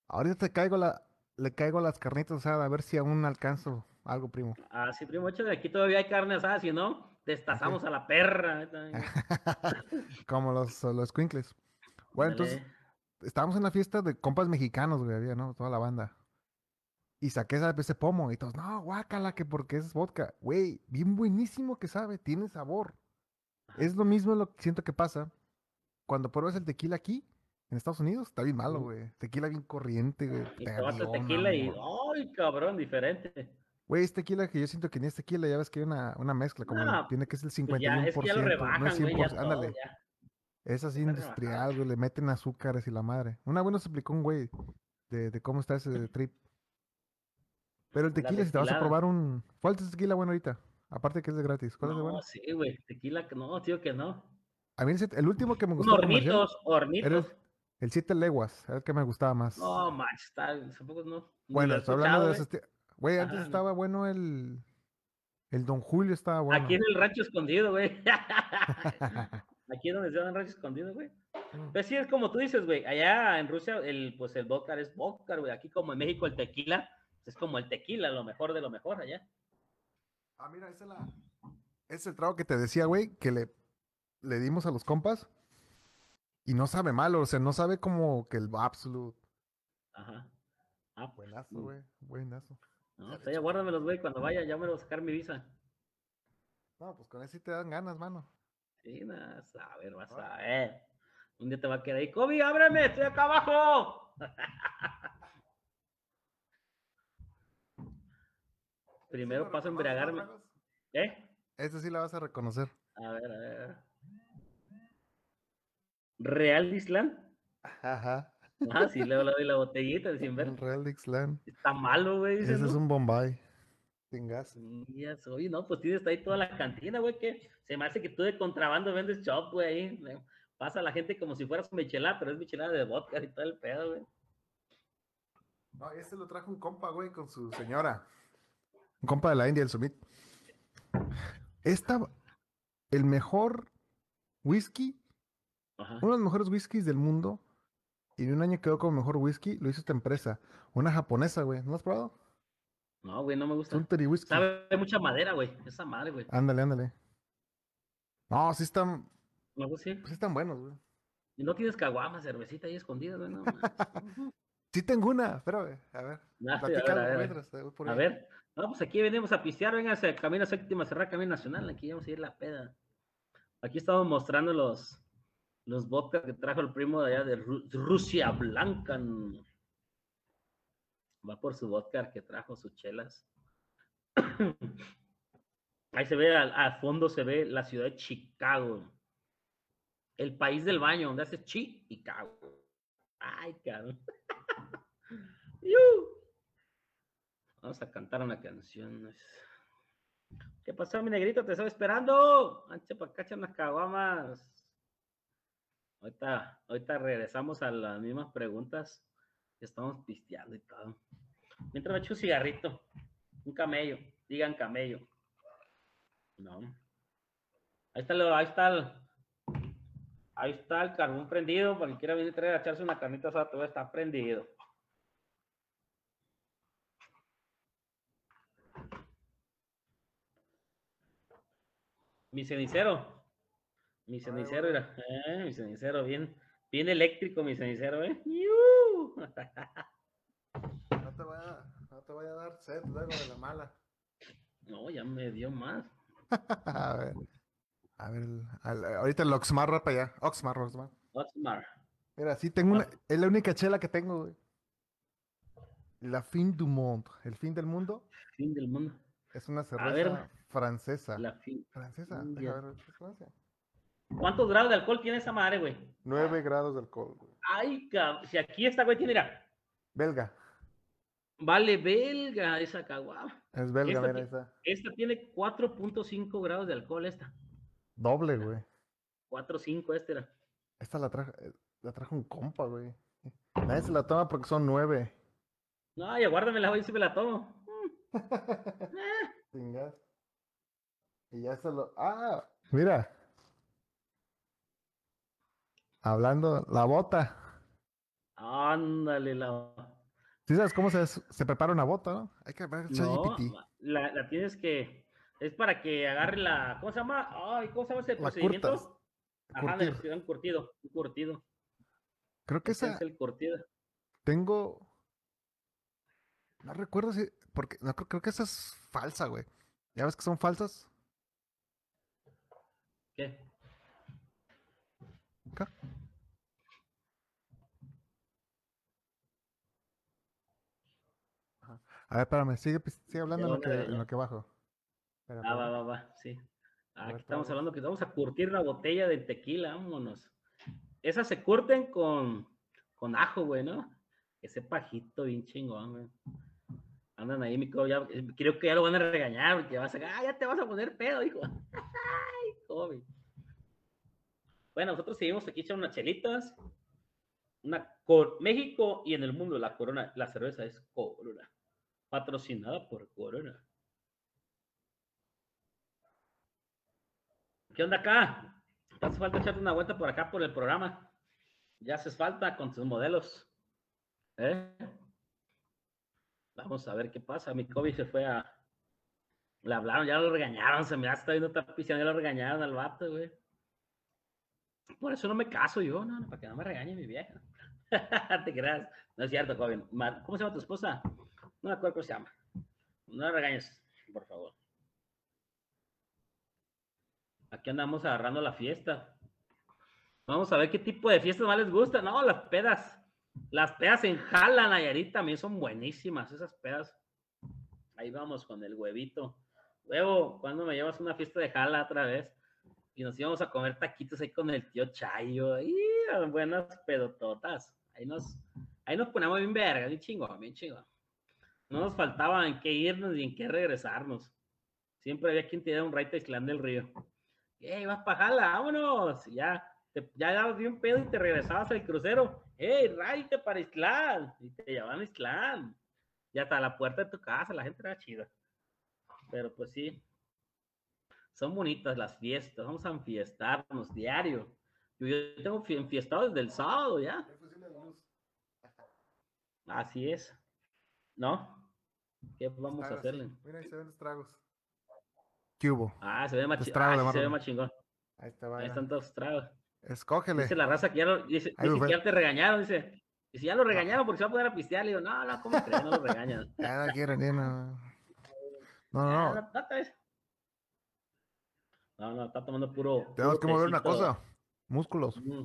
Ahorita te caigo la, le caigo las carnitas asadas a ver si aún alcanzo algo, primo. Ah, sí, primo, échale, aquí todavía hay carne asada, si no, destazamos a la perra. Como los, los. Bueno, entonces, estábamos en la fiesta de compas mexicanos, güey, había, ¿no? Toda la banda. Y saqué ese pomo y todos, no, guácala, que porque es vodka. Güey, bien buenísimo que sabe, tiene sabor. Ajá. Es lo mismo lo que siento que pasa cuando pruebas el tequila aquí, en Estados Unidos, está bien malo, güey. Tequila bien corriente, güey. Y aviona, tequila y. ¡ay, cabrón! Diferente. Güey, es tequila que yo siento que ni es tequila, ya ves que hay una, una mezcla, como No, tiene que ser el Pues ya, 51%, es que ya lo rebajan, no es güey, ya 100%, todo, ándale. ya. Es así Está industrial, güey, le meten azúcares y la madre. Una buena se explicó un güey de, de cómo está ese trip. Pero el La tequila, si te vas a probar un... ¿Cuál es el tequila bueno ahorita? Aparte que es de gratis. ¿Cuál es el No, bueno? sí, güey, tequila, que no, tío, que no. A mí el, el último que me Un gustó comercial hornitos, hornitos. El, Siete Leguas, era el que me gustaba más. No, macho, está, tampoco no. bueno, estoy hablando de ese... esti- Güey, antes Ajá. estaba bueno el... El Don Julio estaba bueno. Aquí en el rancho escondido, güey. Aquí donde se llama rancho escondido, güey. Pues sí, es como tú dices, güey. Allá en Rusia, el, pues el vodka es vodka, güey. Aquí como en México el tequila, pues, es como el tequila, lo mejor de lo mejor allá. Ah, mira, ese es la... Es el trago que te decía, güey, que le, le dimos a los compas. Y no sabe malo, o sea, no sabe como que el Absolute. Ajá. Ah, pues, Buenazo, mm, güey, buenazo. No, pues ya guárdamelos, güey. Cuando vaya, ya me voy a sacar mi visa. No, pues con eso sí te dan ganas, mano. Sí, nada, a ver, vas a ver. Un día te va a quedar ahí, Kobe, ábreme, estoy acá abajo. Primero paso a embriagarme. ¿Eh? Ese sí la vas a reconocer. A ver, a ver. Real Island. Ajá. Ah, sí, le doy la botellita de sin ver. Real Ixtlan. Está malo, güey. Ese es un Bombay. Sin gas. Sí, Ya soy, no, pues tienes ahí toda la cantina, güey, que se me hace que tú de contrabando vendes shop, güey. Pasa a la gente como si fueras michelada, pero es michelada de vodka y todo el pedo, güey. No, este lo trajo un compa, güey, con su señora. Un compa de la India, el Sumit. Esta, el mejor whisky, Ajá. uno de los mejores whiskies del mundo. Y de un año quedó como mejor whisky, lo hizo esta empresa. Una japonesa, güey. ¿No lo has probado? No, güey, no me gusta. Suntory Whisky. Sabe mucha madera, güey. Esa madre, güey. Ándale, ándale. No, sí están, No, pues sí. sí están buenos, güey. Y no tienes caguama, cervecita ahí escondida, güey. No. Sí tengo una, espérame, a ver. Ah, sí, a ver, a ver. mientras, eh, A ver, no, pues aquí venimos a pistear, vénganse, Camino Séptima Cerrada, Camino Nacional, aquí vamos a ir la peda. Aquí estamos mostrando los, los vodka que trajo el primo de allá de Ru- Rusia Blanca. Va por su vodka que trajo sus chelas. Ahí se ve, al, fondo se ve la ciudad de Chicago. El país del baño, donde hace chi y cago. Ay, cabrón. Vamos a cantar una canción. ¿Qué pasó, mi negrito? Te estaba esperando. Anche para acá, unas caguamas. Ahorita, ahorita regresamos a las mismas preguntas. Estamos pisteando y todo. Mientras me echo un cigarrito. Un camello. Digan camello. No. Ahí está, lo- ahí está el, ahí está el carbón prendido. Para quien quiera venir a traer a echarse una carnita asada, todo está prendido. Mi cenicero. Mi cenicero bueno. era. eh, mi cenicero, bien, bien eléctrico, mi cenicero, ¿eh? ¡Yu! No te vaya, no te vaya a dar sed luego de la mala. No, ya me dio más. a ver. A ver, al- ahorita el Oxmar para allá. Oxmar, Oxmar. Oxmar. Mira, sí tengo una. Es la única chela que tengo, güey. La Fin du Monde. El fin del mundo Fin del mundo. es una ver, cerveza francesa. La fin. Francesa. Ver, ¿es Francia? ¿Cuántos grados de alcohol tiene esa madre, güey? 9 grados de alcohol, güey. Ay, cabrón. Si aquí esta, güey, tiene, mira. Belga. Vale, belga esa caguama. Es belga, Esta mira, esa. Esta tiene 4.5 grados de alcohol, esta. Doble, güey. 4.5 esta era. Esta la trajo, eh, la trajo un compa, güey. Nadie se la toma porque son nueve. No, ya guárdamela, güey, si me la tomo. Chingas. Y ya se lo. ¡Ah! Mira. Hablando, la bota. Ándale, la. ¿Sí sabes cómo se, se prepara una bota, no? Hay que ver No, la, la tienes que. Es para que agarre la. ¿Cómo se llama? Ay, ¿cómo se llama ese La procedimiento? curtas. Ajá, de un curtido. Un curtido. Creo que esa es el curtido. tengo. No recuerdo si. Porque no, creo, creo que esa es falsa, güey. ¿Ya ves que son falsas? ¿Qué? Ajá. A ver, espérame, sigue, pis- sigue hablando en lo, onda, que, ya, en ya. lo que bajo. Espera, Ah, va, va, va, sí. Aquí ver, estamos hablando que vamos a curtir una botella de tequila, vámonos. Esas se curten con, con ajo, güey, ¿no? Ese pajito bien chingón, güey. Andan ahí, mi co, ya, eh, creo que ya lo van a regañar, porque vas a, ah, ya te vas a poner pedo, hijo. Ay. Bueno, nosotros seguimos aquí echando unas chelitas. Una México y en el mundo la corona, la cerveza es Corona. Patrocinada por Corona. ¿Qué onda acá? ¿Te hace falta echarte una vuelta por acá por el programa? Ya haces falta con tus modelos. ¿Eh? Vamos a ver qué pasa. Mi Kobe se fue a. Le hablaron, ya lo regañaron. Se me está viendo piscina, ya lo regañaron al vato, güey. Por eso no me caso yo, no, no, para que no me regañe mi vieja. Te creas. No es cierto, joven. ¿Cómo se llama tu esposa? No me acuerdo cómo se llama. No la regañes, por favor. Aquí andamos agarrando la fiesta. Vamos a ver qué tipo de fiestas más les gusta. No, las pedas. Las pedas en Jala, Nayarit, también son buenísimas esas pedas. Ahí vamos con el huevito. Huevo, ¿cuándo me llevas una fiesta de Jala otra vez? Y nos íbamos a comer taquitos ahí con el tío Chayo. Ahí, buenas pedototas. Ahí nos, ahí nos ponemos bien verga, bien chingón, bien chingón. No nos faltaba en qué irnos ni en qué regresarnos. Siempre había quien tirara un raite a Islán del Río. ¡Ey, vas para Jala! ¡Vámonos! Y ya, te, ya dabas bien pedo y te regresabas al crucero. ¡Ey, raite para Islán! Y te llevaban a Islán. Y hasta la puerta de tu casa, la gente era chida. Pero pues sí, son bonitas las fiestas. Vamos a enfiestarnos diario. Yo, yo tengo fie- enfiestado desde el sábado ya. Así es. ¿No? ¿Qué vamos a hacerle? Mira, ahí se ven los tragos. ¿Qué hubo? Ah, se ve más, Los chi- tragos ah, se ve más chingón. Ahí está. Ahí están todos los tragos. Escógele. Dice la raza que ya lo, dice, Ahí dice que ya te regañaron, dice. Dice, ya lo regañaron porque se va a poder a pistear. Le digo, no, no, ¿cómo crees? No lo regañan. Ya no quieren ir, no. No, no, no, no. no, está tomando puro. Tenemos puro que mover una cosa. Músculos. Mm,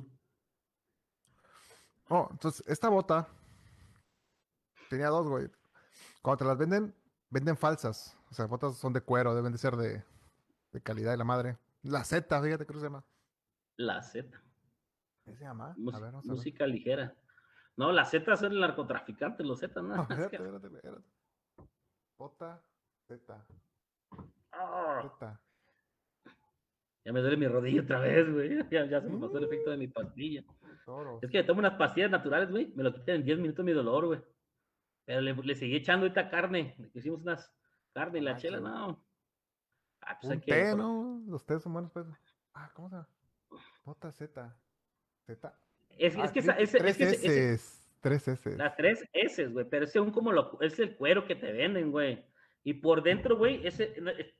Oh, entonces, esta bota tenía dos, güey. Cuando te las venden, venden falsas. O sea, botas son de cuero, deben de ser de, de calidad de la madre. La Z, fíjate, que se llama. La Z. ¿Qué se llama? A ver, vamos a ver. música ligera. No, las Z son el narcotraficante, los Z, ¿no? Espérate, espérate. Bota Z. Ah, Z. ya me duele mi rodilla otra vez, güey. Ya, ya se me pasó el efecto de mi pastilla. Toro. Es que tomo unas pastillas naturales, güey. Me lo quitan en 10 minutos mi dolor, güey. Pero le, le seguí echando ahorita carne. Le hicimos unas carne y la Ah, chela, no. Ah, pues Un té, ¿no? Los tés buenos, pues. Ah, ¿cómo se llama? Bota Z. Z. Es, Ah, es que, esa- ese- es tres que ese- ese- S. Tres S. las tres S, güey, pero ese es un como lo, es el cuero que te venden, güey. Y por dentro, güey, ese es-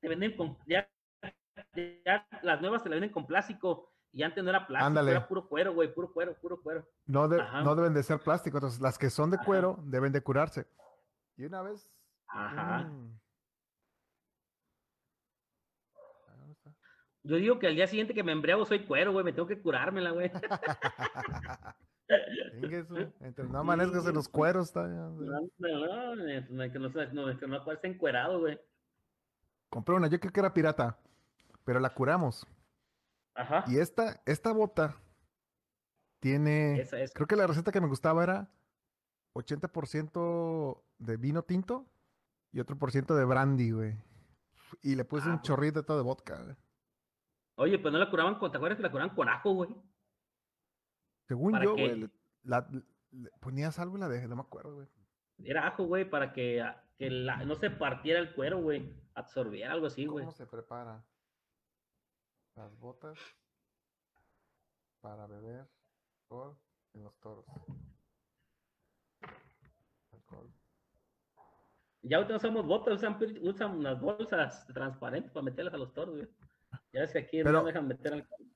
te venden con ya, ya las nuevas te la venden con plástico y antes no era plástico, Ándale. era puro cuero, güey, puro cuero, puro cuero. No, de- Ajá. no deben de ser plástico. Entonces, las que son de Ajá. cuero deben de curarse. Y una vez. Ajá. ah. Yo digo que al día siguiente que me embriago soy cuero, güey, me tengo que curármela, güey. Entre no amanezcas en los cueros. Está, ya, No, no, no, no, que no, se- no, que no encuerado, güey. Compré una, yo creo que era pirata. Pero la curamos. Ajá. Y esta, esta bota tiene. Esa, esa. Creo que la receta que me gustaba era 80% de vino tinto y otro por ciento de brandy, güey. Y le puse Ah, un pues. chorrito de vodka, güey. Oye, pues no la curaban con, ¿te acuerdas que la curaban con ajo, güey? Según ¿Para yo, qué? güey, la- le- ponías algo y la dejé, no me acuerdo, güey. Era ajo, güey, para que, ah, que la- no se partiera el cuero, güey. Absorbiera algo así, güey. ¿Cómo se prepara? Las botas para beber alcohol en los toros. Alcohol. Ya ahorita no usamos botas, usan, usan unas bolsas transparentes para meterlas a los toros, güey. Ya ves que aquí Pero- no dejan meter alcohol.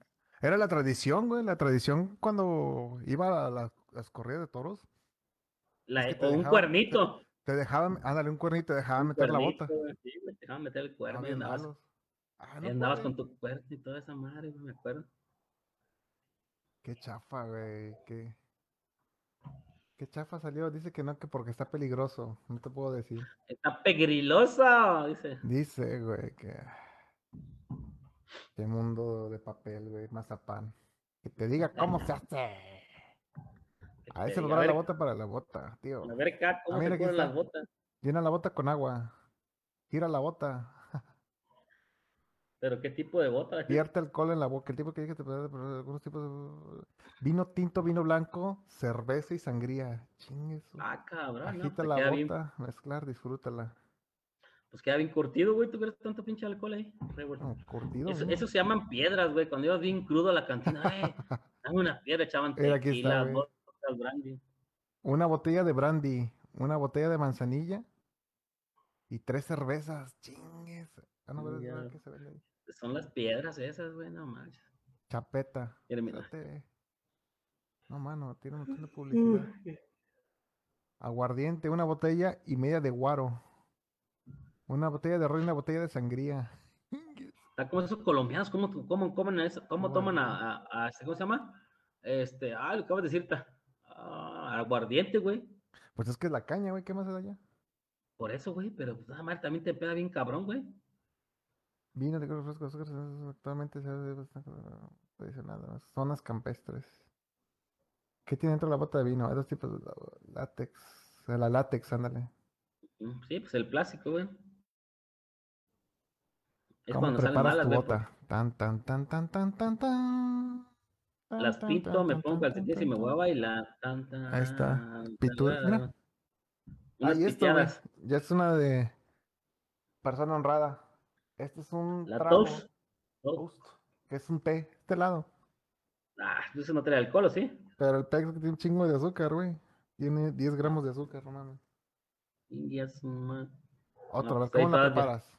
Era la tradición, güey, la tradición cuando iba a la- las corridas de toros. La- que o un dejaban- cuernito. Te dejaban, ándale, un cuernito, te dejaban un meter la bota. Sí, te dejaban meter el cuerno y Ah, y andabas puede. con tu cuerno y toda esa madre, me acuerdo. Qué chafa, güey. Qué... Qué chafa salió. Dice que no, que porque está peligroso. No te puedo decir. Está pegrilosa, dice. Dice, güey, que. Qué mundo de papel, güey. Mazapán. Que te diga cómo se hace. A ese a la bota para la bota, tío. A ver acá, cómo se ponen las botas. Llena la bota con agua. Gira la bota. Pero qué tipo de bota. Vierte alcohol en la boca. El tipo que dije te puede poner algunos tipos de. Vino tinto, vino blanco, cerveza y sangría. Chingue su- Ah, cabrón, Agita pues la bien, bota, mezclar, disfrútala. pues queda bien curtido, güey, tú crees tanto pinche alcohol ahí. No, curtido. Eso, se llaman piedras, güey. Cuando ibas bien crudo a la cantina, eh, dame una piedra, echaban tequila, vodka, brandy. Una botella de brandy, una botella de manzanilla y tres cervezas. Chingues. Ah, no, ¿verdad? Ya. ¿Qué se vende ahí? Son las piedras esas, güey, no manches. Chapeta. No, mano, tiene un montón de publicidad. Aguardiente, una botella y media de guaro. Una botella de ron y una botella de sangría. Está como esos colombianos, ¿cómo, cómo comen eso? ¿Cómo toman a, a- a- ¿cómo se llama? Este, ah, lo acabas de decirte. Ah, aguardiente, güey. Pues es que es la caña, güey. ¿Qué más es allá? Por eso, güey, pero pues, nada más también te pega bien cabrón, güey. Vino, refresco, azúcar, cerveza, actualmente se hace bastante tradicional. Zonas campestres. ¿Qué tiene dentro de la bota de vino? Hay dos tipos de látex. De la látex, ándale. Mm, Sí, pues el plástico, güey. Es ¿Cómo cuando salen preparas malas, tu bota? Tan, tan, tan, tan, tan, tan, tan. Tan, Las pinto, tan, me tan, pongo calcetines y me voy a bailar. Tan, tan, Ahí está. mira. Unas Ahí piteadas. Ya es una de persona honrada. Este es un La trago. Tos. Toast, que es un té, este lado. Ah, eso no trae alcohol, ¿o sí? Pero el té tiene un chingo de azúcar, güey. Tiene 10 gramos de azúcar, no mames. Otra No, vez, pues, ¿cómo la preparas?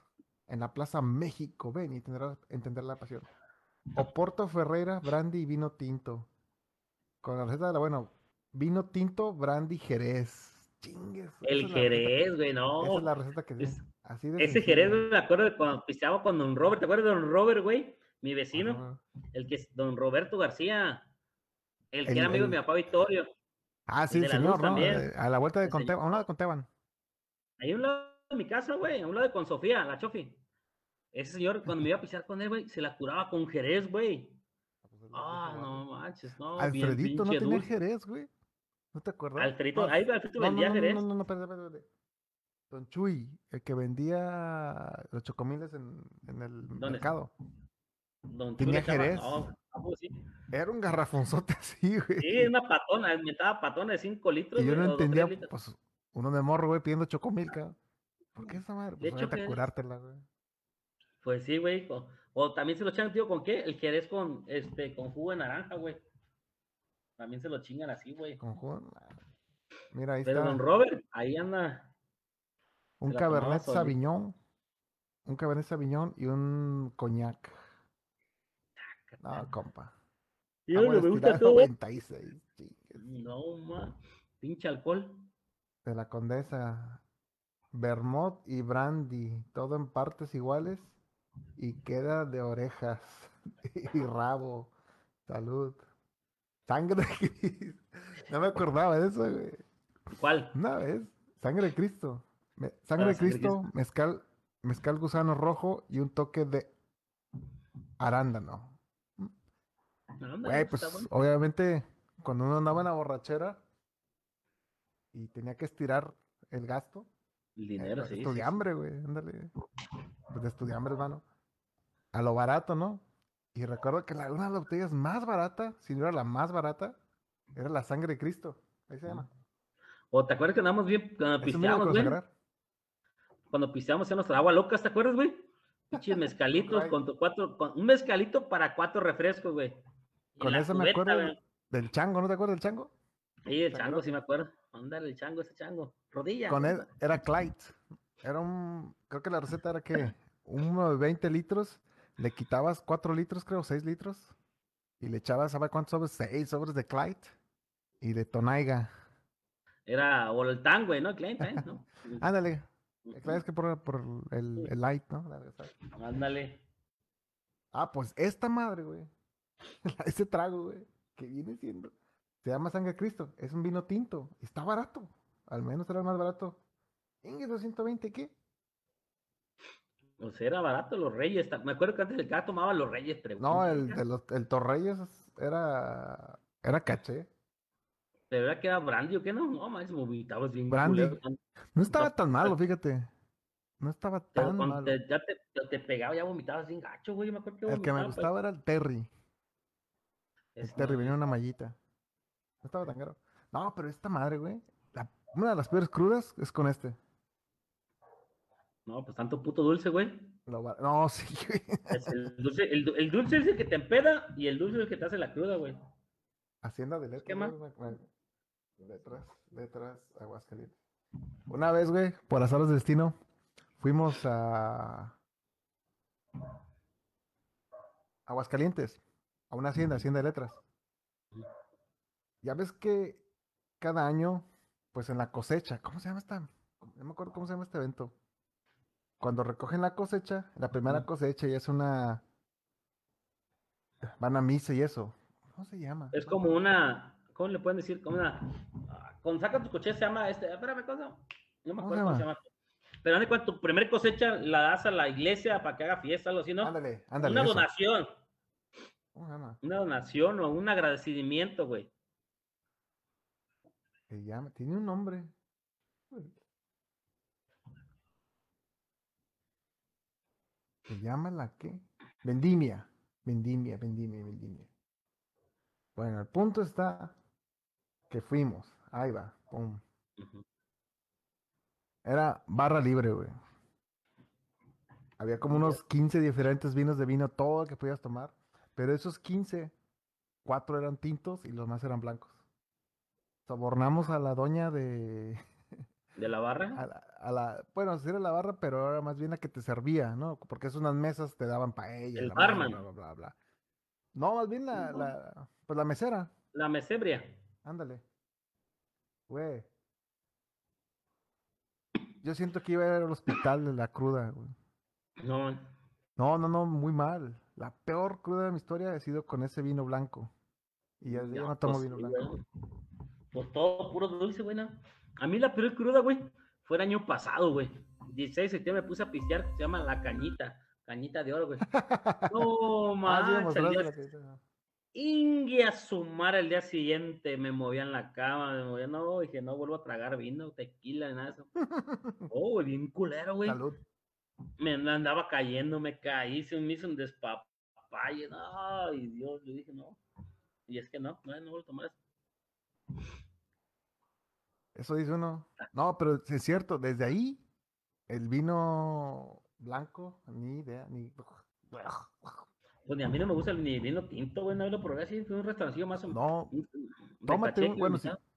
En la Plaza México, ven y tendrás entender la pasión. Oporto Ferreira, brandy y vino tinto. Con la receta de la, bueno, vino tinto, brandy, jerez. Chingues. esa El Jerez, güey, Esa no. es la receta que Es-. Así de Ese Jerez, me acuerdo de cuando pisteaba con Don Robert. ¿Te acuerdas de Don Robert, güey? Mi vecino, Ajá. el que es Don Roberto García. El que El- era amigo el- de mi papá Vittorio. Ah, sí, el señor, ¿no? Eh, A la vuelta de Conteban, a un lado de Conteban. Ahí a un lado de mi casa, güey, a un lado de con Sofía, la chofi. Ese señor, cuando me iba a pisar con él, güey, se la curaba con Jerez, güey. Ah, no manches, no. bien Alfredito no tenía dulce. jerez, güey. ¿No te acuerdas? Alfredito, No, ahí Alfredito no, no, vendía no, Jerez. No, no, no, espérate, espérate. Don Chuy, el que vendía los chocomiles en, en el ¿Dónde? mercado. Don tenía Jerez. No, ¿a poco sí? Era un garrafonzote así, güey. Sí, una patona, metaba patona de 5 litros. y yo no de entendía, pues, uno de morro, güey, pidiendo chocomil, cabrón. ¿Por qué esa madre? De Pues hecho, vete a curártela, güey. Pues sí, güey. O, o también se lo echan, tío, ¿con qué? El Jerez con, este, con jugo de naranja, güey. También se lo chingan así, güey. Con jugo- Mira, ahí Pero está. don Robert, ahí anda. Un Cabernet. Sauvignon. Un Cabernet Sauvignon y un coñac. No, compa. Yo no me gusta todo. 96. chingues. No, ma. Pinche alcohol. de la condesa. Vermont y brandy, todo en partes iguales y queda de orejas y rabo. Salud. Sangre de Cristo. No me acordaba de eso, güey. ¿Cuál? Una vez, sangre de Cristo. Me- sangre de de Cristo, mezcal, mezcal gusano rojo y un toque de arándano. No, no, Güey, pues bueno. obviamente cuando uno andaba en la borrachera y tenía que estirar el gasto, El eh, dinero, pues, sí. sí, estudiambre, güey, ándale. Pues de estudiambre, hermano. A lo barato, ¿no? Y recuerdo que la, una de las botellas más barata, si no era la más barata, era la sangre de Cristo. Ahí se llama. O te acuerdas que andamos bien a pisteamos, güey. Cuando pisteamos en nuestra agua locas, ¿te acuerdas, güey? Pinches mezcalitos con tu cuatro, con un mezcalito para cuatro refrescos, güey. Con eso me acuerdo güey. del chango, ¿no te acuerdas del chango? Sí, el ¿te chango, sí me acuerdo. Ándale, el chango, ese chango. Rodilla. Con él era Clyde. Era un, creo que la receta era que uno de 20 litros, le quitabas 4 litros, creo, 6 litros, y le echabas, ¿sabes cuántos sobres? 6 sobres de Clyde y de Tonaiga. Era, o el tan, güey, ¿no? Client, ¿eh? ¿no? Ándale, Clyde es que por, por el, el light, ¿no? Ándale. Ah, pues esta madre, güey. Ese trago, güey, que viene siendo. Se llama Sangre Cristo. Es un vino tinto. Está barato. Al menos era el más barato. ¿En 220 qué? O sea, era barato los reyes. Me acuerdo que antes el cara tomaba los reyes, pero. No, el de los, el Torreyes era. Era caché. ¿De verdad que era brandy o qué no? No, más vomitabas bien. Brandy. culero. No estaba tan malo, fíjate. No estaba tan malo. te, ya te, te- pegaba, ya vomitabas bien gacho, güey. Me acuerdo que El que me pues, gustaba era el Terry. El es- Terry no, venía en una mallita. No estaba tan caro. No, pero esta madre, güey. la- una de las peores crudas es con este. No, pues tanto puto dulce, güey. No, sí, güey. Es el, dulce, el, du- el dulce es el que te empeda y el dulce es el que te hace la cruda, güey. Hacienda de letras. ¿Qué más? güey, me- me- Letras, letras, Aguascalientes. Una vez, güey, por azares del destino, fuimos a Aguascalientes, a una hacienda, hacienda de letras. Ya ves que cada año, pues en la cosecha, ¿cómo se llama esta? No me acuerdo cómo se llama este evento. Cuando recogen la cosecha, la primera cosecha y es una... Van a misa y eso. ¿Cómo se llama? Es como una. ¿Cómo le pueden decir? Como una. ah, Cuando sacas tu cosecha se llama este. Espérame, cosa. No me ¿Cómo se acuerdo cómo se llama. Pero de cuenta, tu primer cosecha la das a la iglesia para que haga fiesta, algo así, ¿no? Ándale, ándale. una eso. donación. Una donación o un agradecimiento, güey. Se llama, tiene un nombre. ¿Se llama la qué? Vendimia. Vendimia, vendimia, vendimia. Bueno, el punto está que fuimos. Ahí va. Pum. Era barra libre, güey. Había como unos 15 diferentes vinos de vino, todo que podías tomar. Pero esos 15, cuatro eran tintos y los más eran blancos. Sobornamos a la doña de, De la barra. a la, a la- bueno, sí era la barra, pero era más bien la que te servía, ¿no? Porque es unas mesas te daban paella, El barman. bla, bla, bla, bla. No, más bien la, la, pues la mesera, La mesebria. Ándale. Güey. Yo siento que iba a ir al hospital de la cruda, güey. No, No, no, no, muy mal. La peor cruda de mi historia ha sido con ese vino blanco. Y ya, ya no tomo pues vino blanco. güey. Pues todo puro dulce, güey. no. A mí la peor cruda, güey, fue el año pasado, güey. 16 de septiembre me puse a pistear, se llama La Cañita. Cañita de oro, güey. No, Ah, sí, me manches, el mostraste día- la que- Ingue a sumar el día siguiente, me movía en la cama, me movía, no, dije, no vuelvo a tragar vino, tequila, nada de eso. Oh, bien culero, güey. Salud. Me andaba cayendo, me caí, se me hizo un despapalle, no, ay Dios, yo dije, no. Y es que no, no, no vuelvo a tomar eso. Eso dice uno. No, pero es cierto, desde ahí, el vino blanco, ni idea, ni. Pues ni a mí no me gusta el- ni el vino tinto, güey, no lo probé así, fue un restaurancillo más o No, un- de tómate un- bueno, sí. limitado.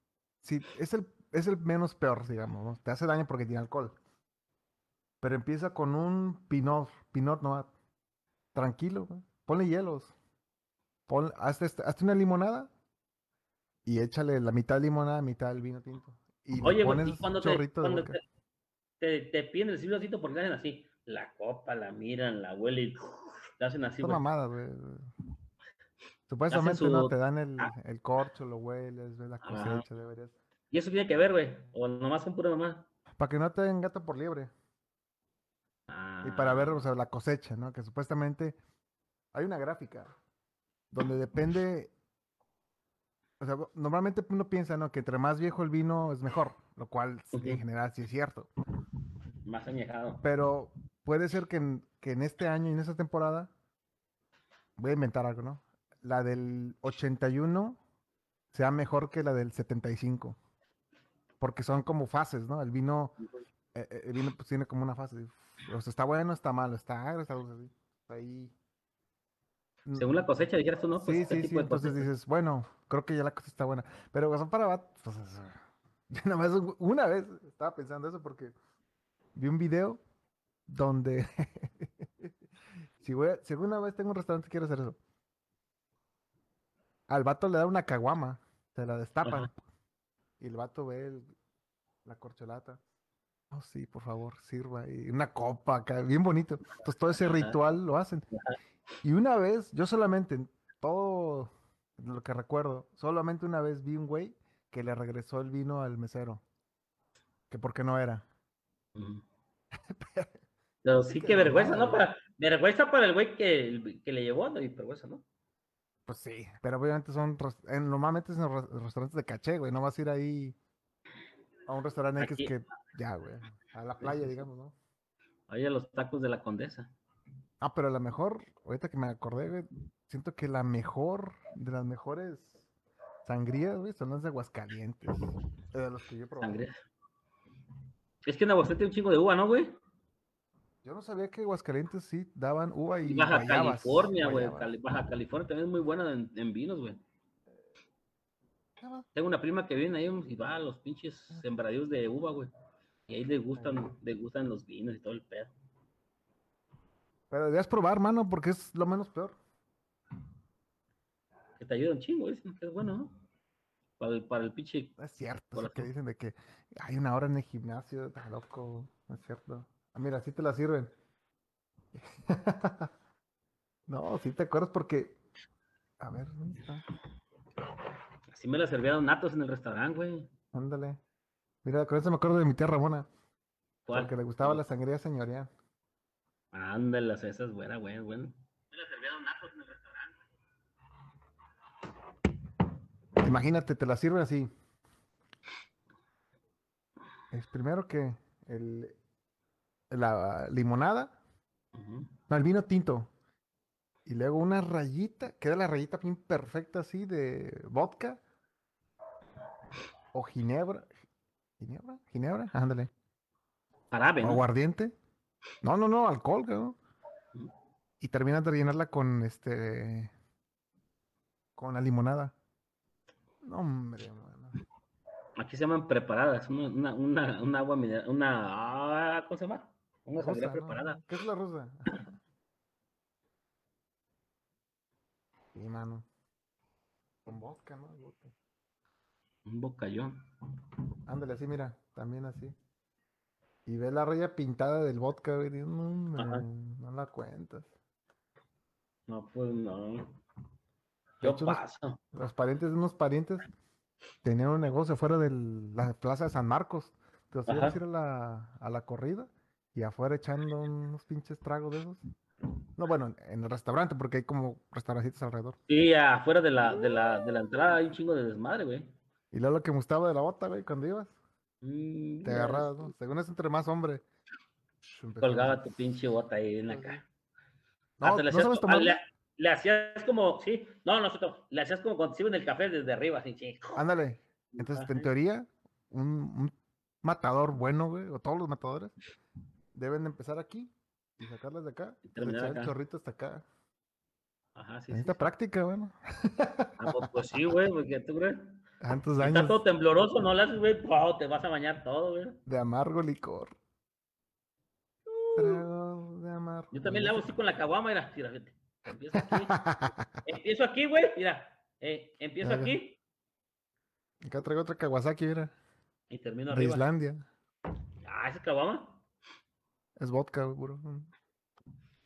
sí, es el, es el menos peor, digamos, ¿no? Te hace daño porque tiene alcohol. Pero empieza con un pinot, pinot noir. Tranquilo, güey. Ponle hielos. Pon, hazte, este- hazte una limonada y échale la mitad de limonada, mitad del vino tinto. Y Oye, güey, pones y cuando te, cuando te, te, te piden el silbacito porque hacen así, la copa, la miran, la huelen y te hacen así, güey. mamadas, güey. Supuestamente no te dan el, ah. el corcho, lo hueles, ves la cosecha, deberías. Y eso tiene que ver, güey, o nomás son pura mamá. Para que no te den gato por liebre. Y para ver, o Ah, sea, la cosecha, ¿no? Que supuestamente hay una gráfica donde depende. O sea, normalmente uno piensa, ¿no? Que entre más viejo el vino es mejor, lo cual en general sí es cierto. más añejado. Pero puede ser que en, que en este año y en esta temporada, voy a inventar algo, ¿no? La del 81 sea mejor que la del 75. porque son como fases, ¿no? El vino, eh, eh, el vino pues tiene como una fase. O sea, está bueno, está malo, está agrio, está dulce, así. Ahí. Mm, Según la cosecha, dijeras tú, ¿no? Pues Sí, este sí, sí. tipo Entonces cosecha. dices, bueno, creo que ya la cosa está buena. Pero Guasón para pues, nada más una vez estaba pensando eso porque vi un video donde si, voy a- si alguna vez tengo un restaurante quiero hacer eso. Al vato le da una caguama, se la destapan Ajá. y el vato ve el- la corcholata. Oh, sí, por favor, sirva. Y una copa acá, bien bonito. Entonces todo ese ritual lo hacen. Y una vez, yo solamente, en todo lo que recuerdo, solamente una vez vi un güey que le regresó el vino al mesero. Que porque no era. Pero sí que vergüenza, ¿no? Para, vergüenza para el güey que, que le llevó, ¿no? Y vergüenza, ¿no? Pues sí, pero obviamente son, en- normalmente res- restaurantes de caché, güey. No vas a ir ahí a un restaurante X que, ya, güey, a la playa, digamos, ¿no? Ahí a los tacos de la condesa. Ah, pero la mejor, ahorita que me acordé, güey, siento que la mejor, de las mejores sangrías, güey, son las de Aguascalientes. De los que yo he probado. Sangre. Es que en Aguascalientes tiene un chingo de uva, ¿no, güey? Yo no sabía que Aguascalientes sí daban uva y Y Baja guayabas, California, güey. Cali- Baja California también es muy buena en, en vinos, güey. Tengo una prima que viene ahí y va a los pinches sembradíos de uva, güey. Y ahí le gustan, le gustan los vinos y todo el pedo. Pero debías probar, mano, porque es lo menos peor. Que te ayuda un chingo, dicen que es bueno, ¿no? Para el, para el pinche. No es cierto, Corazón. que dicen de que hay una hora en el gimnasio, está loco, no es cierto. Ah, mira, sí te la sirven. no, sí te acuerdas porque, a ver, ¿dónde está? Así me la servían natos en el restaurante, güey. Ándale. Mira, con eso me acuerdo de mi tía Ramona, ¿Cuál? porque le gustaba la sangría señorial. Ándale, esas, buena, buena, buena. Me la servían natos en el restaurante. Imagínate, te la sirven así. Es primero que el, la limonada, no, el vino tinto. Y luego una rayita, queda la rayita bien perfecta así de vodka. O ginebra. ¿Ginebra? ¿Ginebra? Ándale. Árabe, O ¿no? aguardiente. No, no, no, alcohol, cabrón. Y terminas de rellenarla con este. Con la limonada. No, hombre, mano. Aquí se llaman preparadas, una, una, una, una agua mineral, una, ah, ¿cómo se llama? Una sangría Rusa, ¿no? preparada. ¿Qué es la rusa? sí, mano. Con vodka, ¿no? Vodka. Un bocallón. Ándale, así, mira, también así. Y ves la raya pintada del vodka, güey. No, Ajá. no la cuentas. No, pues no. Yo hecho, paso. Los parientes de unos parientes tenían un negocio fuera de la plaza de San Marcos. Entonces ibas a Ajá. ir a la, a la corrida y afuera echando unos pinches tragos de esos. No, bueno, en- el restaurante, porque hay como restaurancitos alrededor. Sí, afuera de la, de la, de la entrada hay un chingo de desmadre, güey. Y luego lo que me gustaba de la bota, güey, cuando ibas, Mm, te agarrabas, ¿no? Según es entre más hombre. Colgaba tu pinche bota ahí en la Ujú. cara. No, le ¿no hacías sabes ah, le, le hacías como, sí, no, no, no, le hacías como cuando te sirven el café desde arriba, así, sí. Ándale. Entonces, en teoría, un, un matador bueno, güey, o todos los matadores, deben de empezar aquí y sacarlas de acá. Y terminar echar el chorrito hasta acá. Ajá, sí, sí, Necesita sí. práctica, bueno. Ah, pues, pues sí, güey, porque tú crees. Tantos Está años todo tembloroso, no haces, güey, wow, te vas a bañar todo, güey. de amargo licor. Trago de amargo. Yo también le hago así con la caguama, mira, mira, fíjate. Empiezo aquí, empiezo aquí, güey, mira, eh, empiezo Mira. aquí Acá traigo otra Kawasaki, mira. y termino De arriba. Islandia. Ah, esa caguama, Es vodka, puro.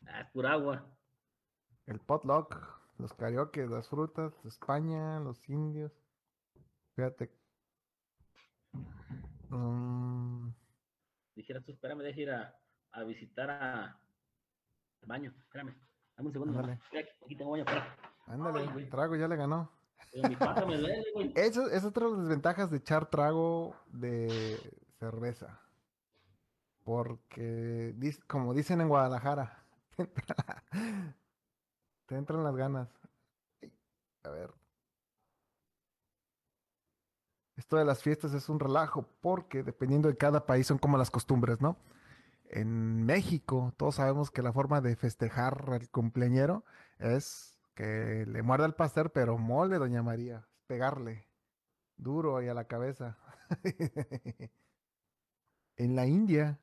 ah, es pura agua. El potluck, los karaoke, las frutas, España, los indios. Fíjate. Mm, Dijeras tú, espérame, deja ir a, a visitar a, al baño, espérame, dame un segundo. Ándale. Aquí, aquí tengo baño, espera. ándale, Ay, trago ya le ganó. Mi pata me duele, güey. Esa es otra de las desventajas de echar trago de cerveza. Porque, como dicen en Guadalajara, te entra- te entran las ganas. A ver. Es- esto de las fiestas es un relajo porque dependiendo de cada país son como las costumbres, ¿no? En México, todos sabemos que la forma de festejar al cumpleañero es que le muerda el pastel, pero mole, doña María, pegarle duro ahí a la cabeza. en la India,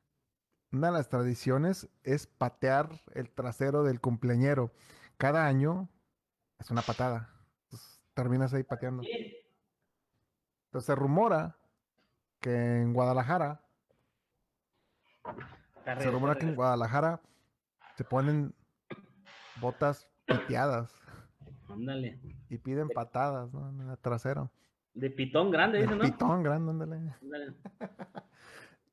una de las tradiciones es patear el trasero del cumpleañero. Cada año es una patada. Entonces, terminas ahí pateando. Entonces se rumora que en Guadalajara, se rumora que en Guadalajara se ponen botas piteadas. Ándale. Y piden patadas, ¿no? En el trasero. De pitón grande, dice, ¿no? Pitón grande, ándale.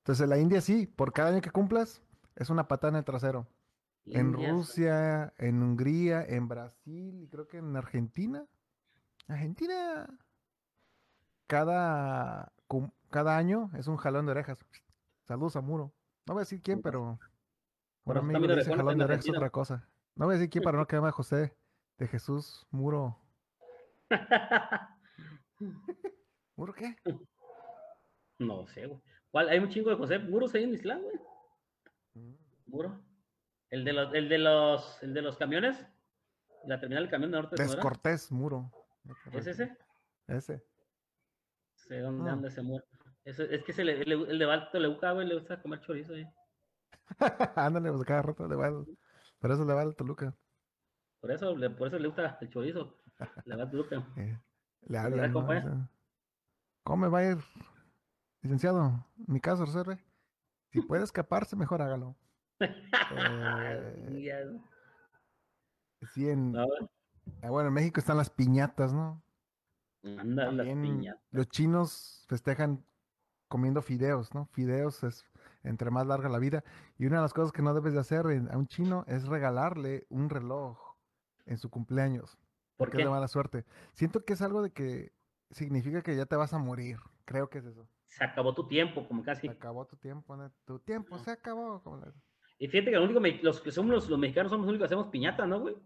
Entonces, en la India sí, por cada año que cumplas, es una patada en el trasero. En Rusia, en Hungría, en Brasil y creo que en Argentina. Argentina. Cada, cada año es un jalón de orejas. Saludos a Muro. No voy a decir quién, pero. Un amigo dice jalón de orejas otra cosa. No voy a decir quién para no que llame José de Jesús Muro. ¿Muro qué? No sé, güey. ¿Cuál? Hay un chingo de José Muros ahí en Islam, güey. Mm. Muro. El de los, el de los, el de los camiones. La terminal del camión de norte. Descortés, Muro. ¿Es ese? Ese. Sé dónde anda ese muro. es que el, el, el de Balto le gusta, güey, le gusta comer chorizo ahí. Ándale, pues cada rato le va. Por eso le va al Toluca. Por eso, le, por eso le gusta el chorizo. Le va al Toluca. Eh, le habla. ¿no? ¿Cómo va a ir, licenciado? mi caso, reserve. Si puede escaparse, mejor hágalo. eh, sí, en, ah, bueno, en México están las piñatas, ¿no? Anda, las piñatas. Los chinos festejan comiendo fideos, ¿no? Fideos es entre más larga la vida. Y una de las cosas que no debes de hacer a un chino es regalarle un reloj en su cumpleaños. porque es de mala suerte. Siento que es algo de que significa que ya te vas a morir. Creo que es eso. Se acabó tu tiempo, como casi. Se acabó tu tiempo, Tu tiempo se acabó. Como Y fíjate que lo único, los que somos los, mexicanos somos los únicos que hacemos piñata, ¿no, güey?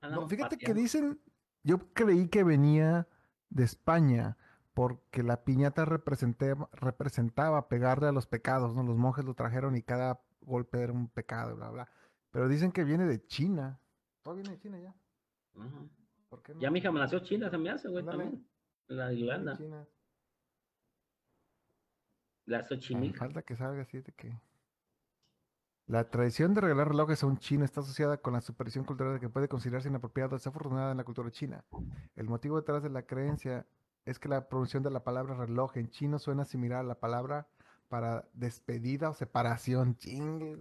no, fíjate que dicen, yo creí que venía de España, porque la piñata representaba pegarle a los pecados, ¿no? Los monjes lo trajeron y cada golpe era un pecado, bla, bla. Pero dicen que viene de China. Todo viene de China ya. Ya mi hija me nació China, se me hace, güey, también. La Irlanda. La Xochimilco. Falta que salga así de que... La tradición de regalar relojes a un chino está asociada con la superstición cultural de que puede considerarse inapropiada o desafortunada en la cultura china. El motivo detrás de la creencia es que la pronunciación de la palabra reloj en chino suena similar a la palabra para despedida o separación. Chingue.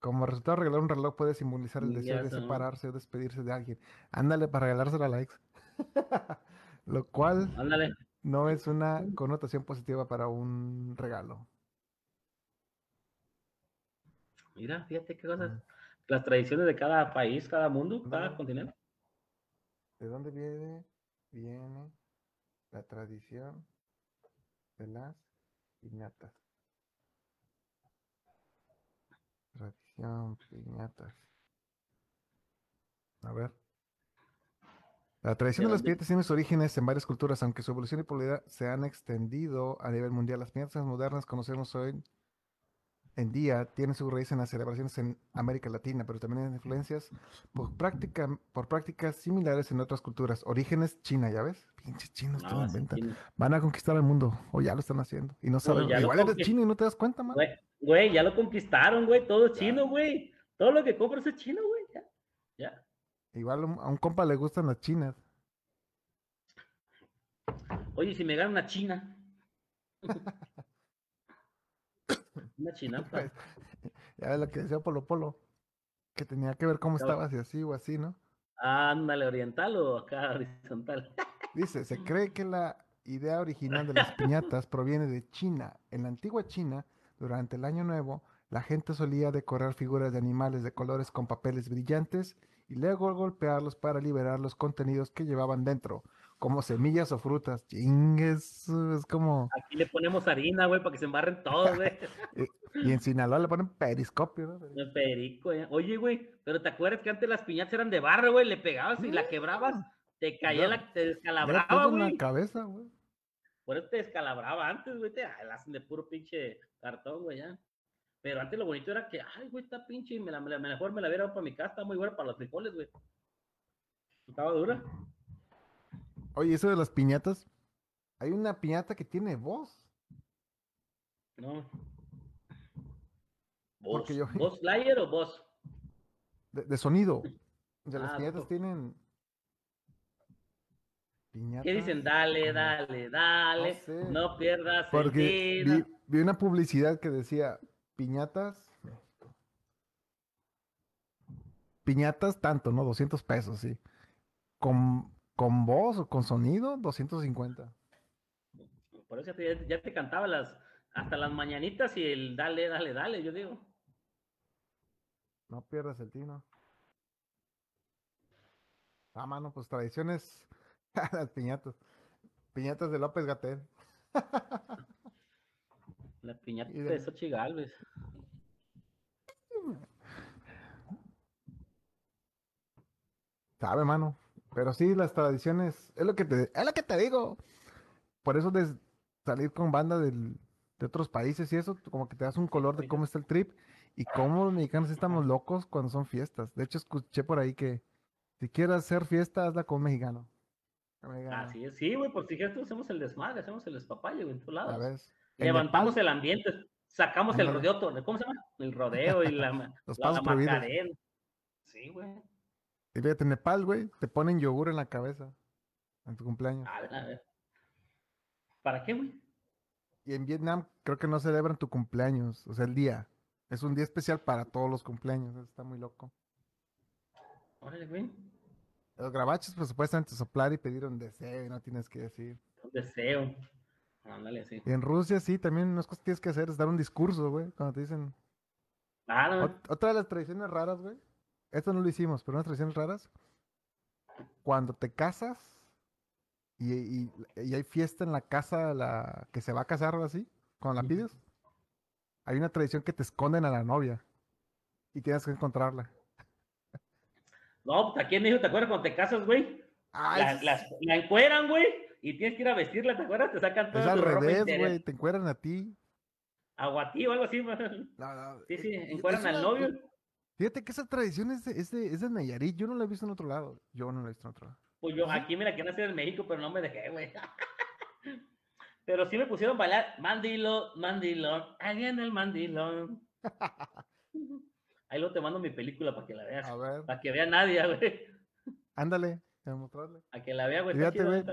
Como resultado, regalar un reloj puede simbolizar el deseo de separarse o despedirse de alguien. Ándale para regalárselo a la ex. Lo cual no es una connotación positiva para un regalo. Mira, fíjate qué cosas. Las tradiciones de cada país, cada mundo, cada continente. ¿De dónde viene? Viene la tradición de las piñatas. Tradición, piñatas. A ver. La tradición de las piñatas tiene sus orígenes en varias culturas, aunque su evolución y popularidad se han extendido a nivel mundial. Las piñatas modernas conocemos hoy en día tiene su raíz en las celebraciones en América Latina, pero también en influencias por, práctica, por prácticas similares en otras culturas. Orígenes China, ¿ya ves? Pinches chinos, todo inventan. Van a conquistar el mundo, o ya lo están haciendo. Y no saben, igual eres chino y no te das cuenta, man. Güey, ya lo conquistaron, güey, todo chino, güey. Todo lo que compras es chino, güey, ya. Ya. Igual a un compa le gustan las chinas. Oye, si me gana una china. Una chinapa. Pues, ya ves lo que decía Polo Polo, que tenía que ver cómo estabas así o así, ¿no? Ándale, oriental o acá horizontal. Dice, se cree que la idea original de las piñatas proviene de China. En la antigua China, durante el Año Nuevo, la gente solía decorar figuras de animales de colores con papeles brillantes y luego golpearlos para liberar los contenidos que llevaban dentro como semillas o frutas. Chingues, es como. Aquí le ponemos harina, güey, para que se embarren todos, güey. y en Sinaloa le ponen periscopio, ¿no? Perico, eh. Oye, güey, pero ¿te acuerdas que antes las piñatas eran de barro, güey? Le pegabas y la quebrabas, te caía la, te descalabraba, güey. la cabeza, güey. Por eso te descalabraba antes, güey. Te ah, la hacen de puro pinche cartón, güey, ya. Pero antes lo bonito era que, ay, güey, está pinche, me la, me la- mejor me la hubiera dado para mi casa, está muy buena para los frijoles, güey. Estaba dura. Oye, eso de las piñatas. Hay una piñata que tiene voz. No. Porque ¿Vos, yo- ¿Vos Slayer o vos? De, de sonido. O sea, las Ah, piñatas no. tienen. Piñatas. ¿Qué dicen? Dale, dale, dale. sé. No, pierdas el Porque vi, vi una publicidad que decía piñatas. Piñatas tanto, ¿no? 200 pesos, sí. Con, con voz o con sonido, 250. Por eso ya te, ya te cantaba las, hasta las mañanitas y el dale, dale, dale, yo digo. No pierdas el tino. Ah, mano, pues tradiciones. Las piñatas. Piñatas de López Gatel. La piñata de- de Galvez. Sabe, mano. Pero sí, las tradiciones. Es lo que te, es lo que te digo. Por eso de salir con banda del- de otros países y eso, como que te das un color de cómo está el trip y cómo los mexicanos estamos locos cuando son fiestas. De hecho, escuché por ahí que si quieres hacer fiesta, hazla con un mexicano. Así es, sí, güey, por si hacemos el desmadre, hacemos el despapalle, güey, en todos A lados. ver. en Levantamos Nepal, el ambiente, sacamos el rodeo, ¿cómo se llama? El rodeo y la, Los la. Macarena. Sí, güey. Y fíjate, en Nepal, güey, te ponen yogur en la cabeza en tu cumpleaños. A ver, a ver. ¿Para qué, güey? Y en Vietnam creo que no celebran tu cumpleaños, o sea, el día. Es un día especial para todos los cumpleaños, está muy loco. Órale, güey. Los grabaches, pues supuestamente soplar y pedir un deseo y no tienes que decir. Un deseo. Ándale. Y en Rusia sí, también unas cosas que tienes que hacer es dar un discurso, güey, cuando te dicen... Ah, no, Ot- otra de las tradiciones raras, güey. Esto no lo hicimos, pero unas tradiciones raras. Cuando te casas y, y- y hay fiesta en la casa de la que se va a casar o así, cuando la pides, hay una tradición que te esconden a la novia y tienes que encontrarla. no, pues, aquí en México, ¿te acuerdas cuando te casas, güey? Ay, La, las- la encueran, güey, y tienes que ir a vestirla, ¿te acuerdas? Te sacan es toda al tu ropa revés, güey, te encueran a ti. Aguatí o algo así. No, no, Sí, es- sí, es encueran al una- novio. Fíjate que esa tradición es de, es, de, es de Nayarit, yo no la he visto en otro lado. Yo no la he visto en otro lado. Pues yo aquí me la quieren hacer en México, pero no me dejé, güey. Pero sí me pusieron a bailar mandilón, mandilón, ahí en el mandilón. Ahí lo te mando mi película para que la veas. A ver, Para que vea nadie, güey. ándale, a mostrarle. Para que la vea, güey. Fíjate, güey.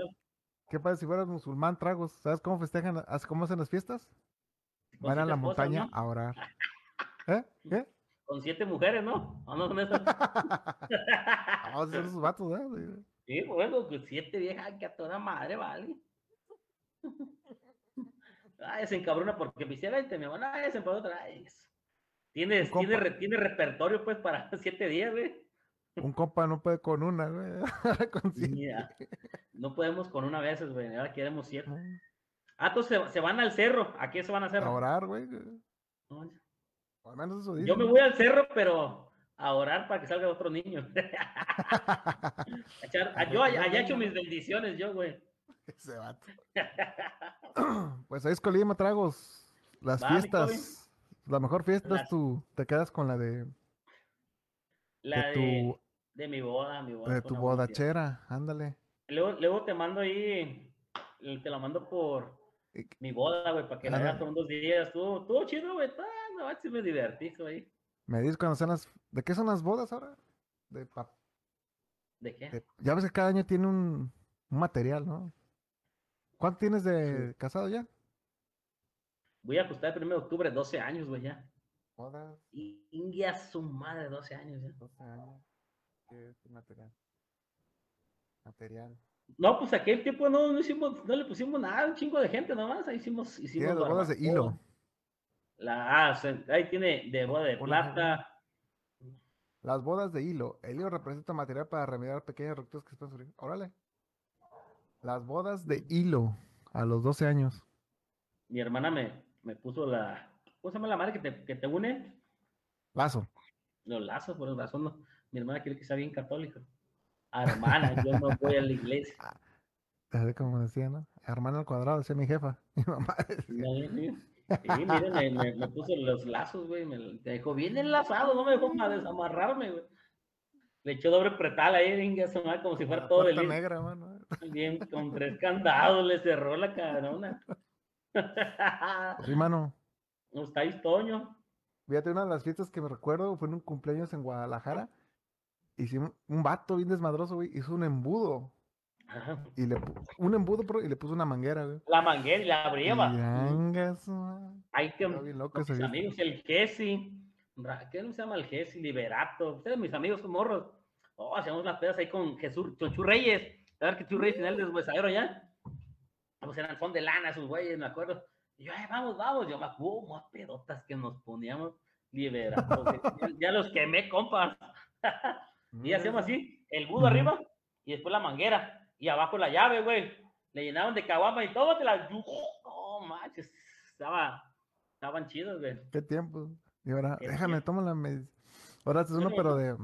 ¿Qué pasa si fueras musulmán, tragos? ¿Sabes cómo festejan, cómo hacen las fiestas? con Van a la esposas, montaña ¿no? a orar. ¿Eh? ¿Qué? Con siete mujeres, ¿no? ¿O no son esas? Vamos a hacer esos vatos, ¿eh? Sí, bueno, pues siete viejas, que a toda madre, vale. Ay, se encabrona porque me hiciera y me van a se otra vez. Tienes, Tu tiene, compa. re- tiene repertorio, pues, para siete días, güey. Un compa no puede con una, güey. con siete. Mira, no podemos con una vez, güey, ahora queremos siete. Ah, entonces se, se van al cerro. ¿A qué se van a hacer? A orar, güey. No, O al menos eso Yo me voy al cerro, pero a orar para que salga otro niño. A echar- a- yo allá allá echo mis bendiciones, yo, güey. Ese vato. Pues ahí es Colima, tragos. Las Va, fiestas. La mejor fiesta es tu. Te quedas con la de, La de de, tu, de mi boda, mi boda. de tu bodachera. Ándale. Luego, luego te mando ahí, te la mando por mi boda, güey, para que la veas por unos días. Estuvo, estuvo chido, güey. No, sí me divertí, güey. Me dices cuando son las. ¿De qué son las bodas ahora? De, pa- ¿De qué? de- Ya ves que cada año tiene un, un material, ¿no? ¿Cuánto tienes de casado ya? Voy a ajustar el 1 de octubre, 12 años, güey, ya. Bodas, Y India su madre, 12 años ya. 12 años. ¿Qué es material? Material. No, pues aquel tiempo no, no hicimos, no le pusimos nada, un chingo de gente nomás. Ahí hicimos, hicimos Tiene las bodas de hilo. La, ah, ahí tiene de boda de plata. Las bodas de hilo. El hilo representa material para remediar pequeñas rupturas que se pueden sufrir. Órale. Las bodas de hilo a los 12 años. Mi hermana me, me puso la, ¿cómo se llama la madre que te, que te une? Lazo. Los lazos, por razón no. Mi hermana quiere que sea bien católica. Hermana, yo no voy a la iglesia. Así como decía, ¿no? hermana al cuadrado, decía mi jefa. Mi mamá decía, Sí, miren, me, me- me puso los lazos, güey. Me dejó bien enlazado, no me dejó más desamarrarme, güey. Le echó doble pretal ahí, venga, su madre, como si fuera la todo el negra, mano. Bien, con tres candados le cerró la cabrona. Sí, mano. No estáis, Toño. Fíjate, una de las fiestas que me recuerdo fue en un cumpleaños en Guadalajara. Hicimos un vato bien desmadroso, güey. Hizo un embudo. Ajá. Y le un embudo, pero, y le puso una manguera, güey. La manguera y la abrieva. Y anga su madre. Hay que. Loco mis amigos, el Jesse. ¿Qué no se llama el Jesse? Liberato. Ustedes, mis amigos, son morros. Oh, hacíamos unas pedas ahí con Jesús, con Chu Reyes. A ver que Chu Reyes final deshuesadero ya. Pues eran, son de lana esos güeyes, me acuerdo. Y yo, ay, vamos, vamos. Yo me acuerdo, más pedotas que nos poníamos. Liberato. güey. ya, ya los quemé, compas. Y hacíamos así, el budo arriba y después la manguera. Y abajo la llave, güey. Le llenaban de caguama y todo, te la... No, manches. Estaba, estaban chidos, güey. Qué tiempo. Y ahora, Qué déjame, tiempo. tómala. Me... Ahora haces uno, pero de, de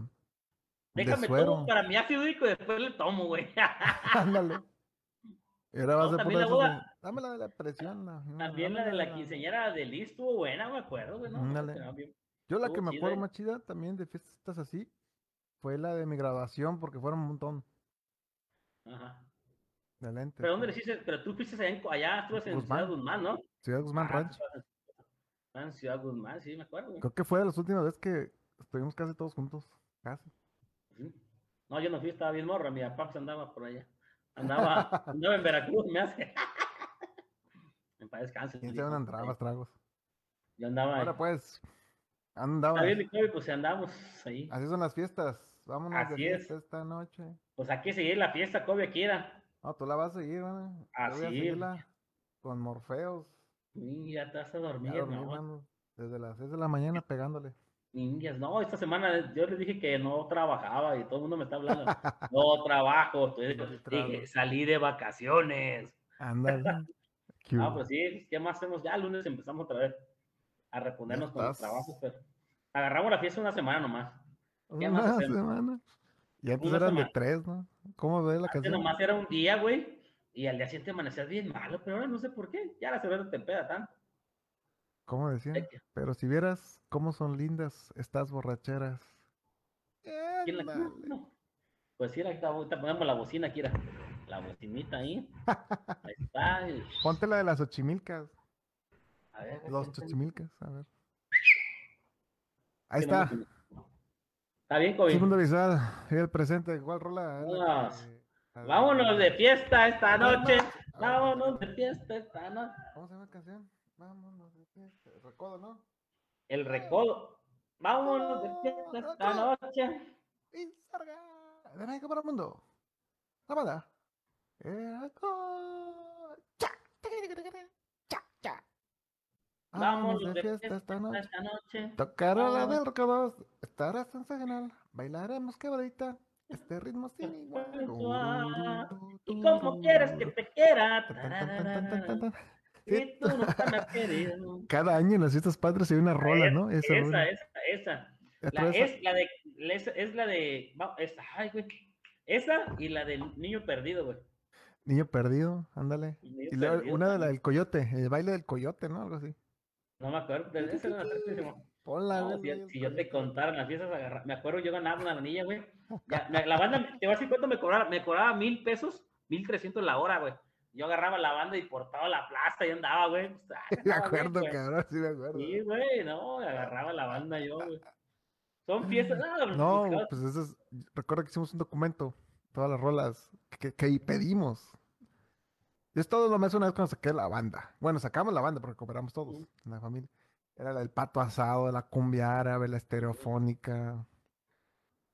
Déjame suero. todo para mi ácido y después le tomo, güey. Ándale. Y ahora vas No, a también la eso de, boda- Dame la de la presión. la- no, También la de la quinceañera de Liz estuvo buena, me acuerdo, güey. No, Yo la que me acuerdo eh. más chida también de fiestas así fue la de mi graduación porque fueron un montón Ajá. Pero ¿dónde le hiciste? Pero tú fuiste allá, allá estuvas en. Ciudad Guzmán, ¿no? Ciudad Guzmán Ah, Ranch. en- Ciudad Guzmán, sí, me acuerdo. güey. Creo que fue de las últimas veces que estuvimos casi todos juntos. Casi. Sí. No, yo no fui, estaba bien morra, mi papá pues, andaba por allá. Andaba, andaba en Veracruz, me hace. En paz descanse. ¿Quién se van trabas, tragos? Yo andaba. Ahora pues, andaba. Bien, pues andamos ahí. Así son las fiestas. Vámonos de Así es. esta noche. Pues hay que seguir la fiesta, Kobe, aquí era. No, tú la vas a seguir, a Así es. seguirla con Morfeos. Y ya te vas a dormir, dormí, ¿no? mano, Desde las 6 de la mañana pegándole. Niñas, no, esta semana yo les dije que no trabajaba y todo el mundo me está hablando. No trabajo, Sí, dije, salí de vacaciones. Ándale. Ah, pues sí, ¿qué más hacemos? Ya el lunes empezamos otra vez a reponernos con los trabajos, pero agarramos la fiesta una semana nomás. ¿Qué más Una hacemos? semana. Y antes eran de tres, ¿no? ¿Cómo ves la Antes canción? nomás era un día, güey, y al día siguiente amanecías bien malo, pero ahora no sé por qué. Ya la cerveza te pega tanto. ¿Cómo decían? Pero si vieras cómo son lindas estas borracheras. ¿Quién la- no. Pues sí, ahorita ponemos la bocina aquí, era. La bocinita ahí. Ahí está. Ponte la de las ochimilcas. A ver, Los ¿qué- qué- ochimilcas, a ver. Ahí no está. bien, Kobe. Segundo visual. El presente. ¿Cuál rola? Vámonos. que- Vámonos de fiesta esta noche. Vámonos de fiesta esta noche. ¿Cómo se llama la canción? Vámonos de fiesta. Recodo, ¿no? El recodo. Vámonos de fiesta esta noche. Y sarga. De México para el mundo. La banda. El recodo. Vámonos de fiesta esta noche. esta noche. Tocará la del recodo. Estará sensacional. Bailaremos quebradita. Este ritmo sin igual. ¿Y cómo quieres que te quiera? Y tú nunca me has querido. Cada año en las fiestas patrias hay una rola, ¿no? Esa, Esa, esa, esa. La, es la de, es, la de, ay, güey. Esa y la del niño perdido, güey. Niño perdido, ándale. Niño Y perdido una de la del coyote, el baile del coyote, ¿no? Algo así. No me acuerdo, de esa era. Ponla, No, güey, si, yo te contara las fiestas, agarra- me acuerdo yo ganaba una niña, güey. Ya, la banda, te voy a decir cuánto me cobraba, me cobraba mil pesos, mil trescientos la hora, güey. Yo agarraba la banda y por toda la plaza y andaba, güey. pues, ah, Me acuerdo, güey. cabrón, sí me acuerdo. Sí, güey, no, agarraba la banda yo, güey. Son fiestas, no, No, pues eso es. Recuerdo que hicimos un documento, todas las rolas que, que pedimos. Yo todo lo más una vez cuando saqué la banda. Bueno, sacamos la banda porque cooperamos todos en la familia. Era la del pato asado, la cumbia árabe, la estereofónica.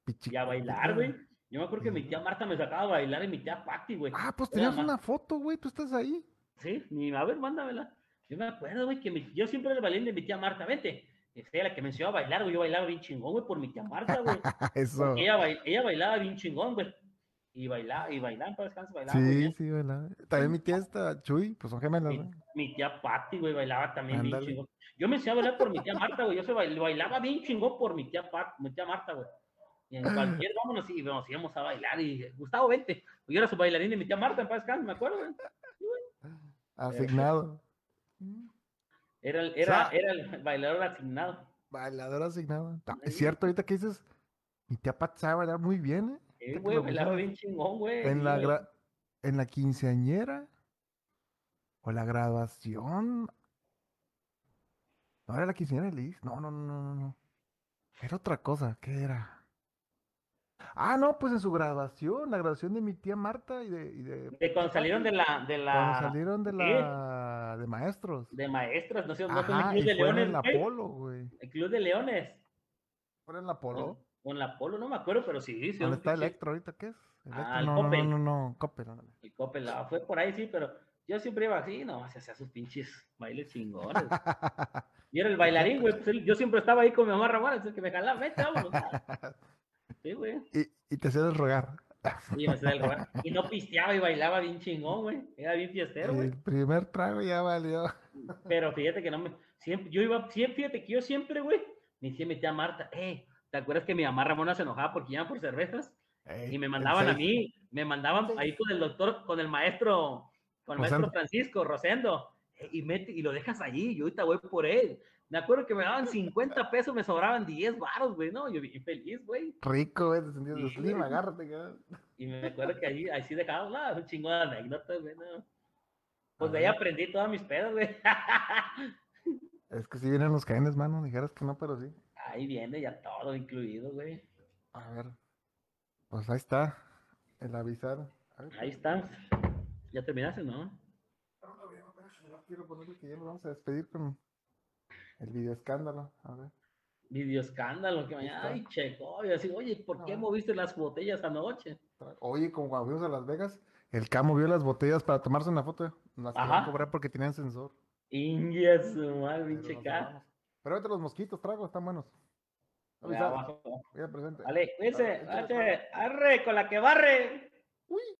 y a bailar, güey. Yo me acuerdo que mi tía Marta me sacaba a bailar y mi tía Patti, güey. Ah, pues Era tenías más- una foto, güey, tú estás ahí. Sí, ni a ver, mándamela. Yo me acuerdo, güey, que mi- yo siempre era el bailín de mi tía Marta, vente. Es ella la que me enseñó a bailar, güey. Yo bailaba bien chingón, güey, por mi tía Marta, güey. Eso. Ella, bail- ella bailaba bien chingón, güey. Y bailaba, y bailaba, para descanso, bailaba. muy Sí, bien. sí, bailaba. También mi tía esta, Chuy, pues son gemelas, Mi, ¿no? mi tía Patti, güey, bailaba también bien chingón. Yo me enseñé a bailar por mi tía Marta, güey. Yo se bail- bailaba bien chingón por mi tía, Pat- mi tía Marta, güey. Y en cualquier, vámonos, y nos íbamos a bailar. Y Gustavo, vente. Yo era su bailarín de mi tía Marta, en paz descanso, me acuerdo, güey. Asignado. Era el, era, era el bailador asignado. Bailador asignado. Es cierto, ahorita que dices, mi tía Pat sabe bailar muy bien, ¿eh? Que güey, bailaba bien chingón, güey. En sí, la, gra- en la quinceañera o la graduación. No era la quinceañera de Liz. No, no, no, no, no. Era otra cosa. ¿Qué era? Ah, no, pues en su graduación, la graduación de mi tía Marta y de, y de De cuando salieron de la, de la, cuando salieron de ¿sí? la de maestros. de maestras, no sé, no fue en el Ajá, Club y de fue en Leones, el güey. Club de Leones. ¿Fue en el Apolo? En la Apolo, no me acuerdo, pero sí, sí. ¿Dónde está Electro ahorita? ¿Qué es? Electro, Ah, el no, no, no, no, no, Coppel, ándale. El Coppel, ah, fue por ahí, sí, pero yo siempre iba así, no, se hacía sus pinches bailes chingones. Y era el bailarín, güey, pues yo siempre estaba ahí con mi mamá Ramón, el que me jalaba, vete, vámonos. Sí, güey. y, y te hacías rogar. Y me hacía el rogar. Y no pisteaba y bailaba bien chingón, güey. Era bien fiestero, güey. El primer trago ya valió. Pero fíjate que no me. Siempre, yo iba, siempre, fíjate que yo siempre, güey, me decía mi tía Marta, eh, ¿te acuerdas que mi mamá Ramona se enojaba porque iban por cervezas? Ey, Y me mandaban a mí, me mandaban ahí con el doctor, con el maestro, con el maestro. Francisco Rosendo, eh, y, mete, y lo dejas allí, y ahorita voy por él. Me acuerdo que me daban 50 pesos, me sobraban 10 varos, güey, no, yo bien feliz, güey. Rico, güey, te sentías de Sí, slim, güey. agárrate, cabrón. Y me acuerdo que allí, así dejaban, no, un chingo de anécdotas, güey, no. Pues de ahí aprendí todas mis pedas, güey. Es que si vienen los cadenes, mano, dijeras que no, pero sí. Ahí viene ya todo incluido, güey. A ver. Pues ahí está. El avisar. A Ahí está. Ya terminaste, ¿no? no quiero ponerle que ya nos vamos a despedir con el video escándalo. A ver. Video escándalo, que mañana, ay, checo, y así, oye, ¿por qué moviste las botellas anoche? Oye, como cuando fuimos a Las Vegas, el Camo vio las botellas para tomarse una foto. Las querían Ajá. cobrar porque tenían sensor. India, su madre, pero pinche K. Pero ahorita los mosquitos, trago, están buenos. Voy a presente. Arre, con la que barre. Uy.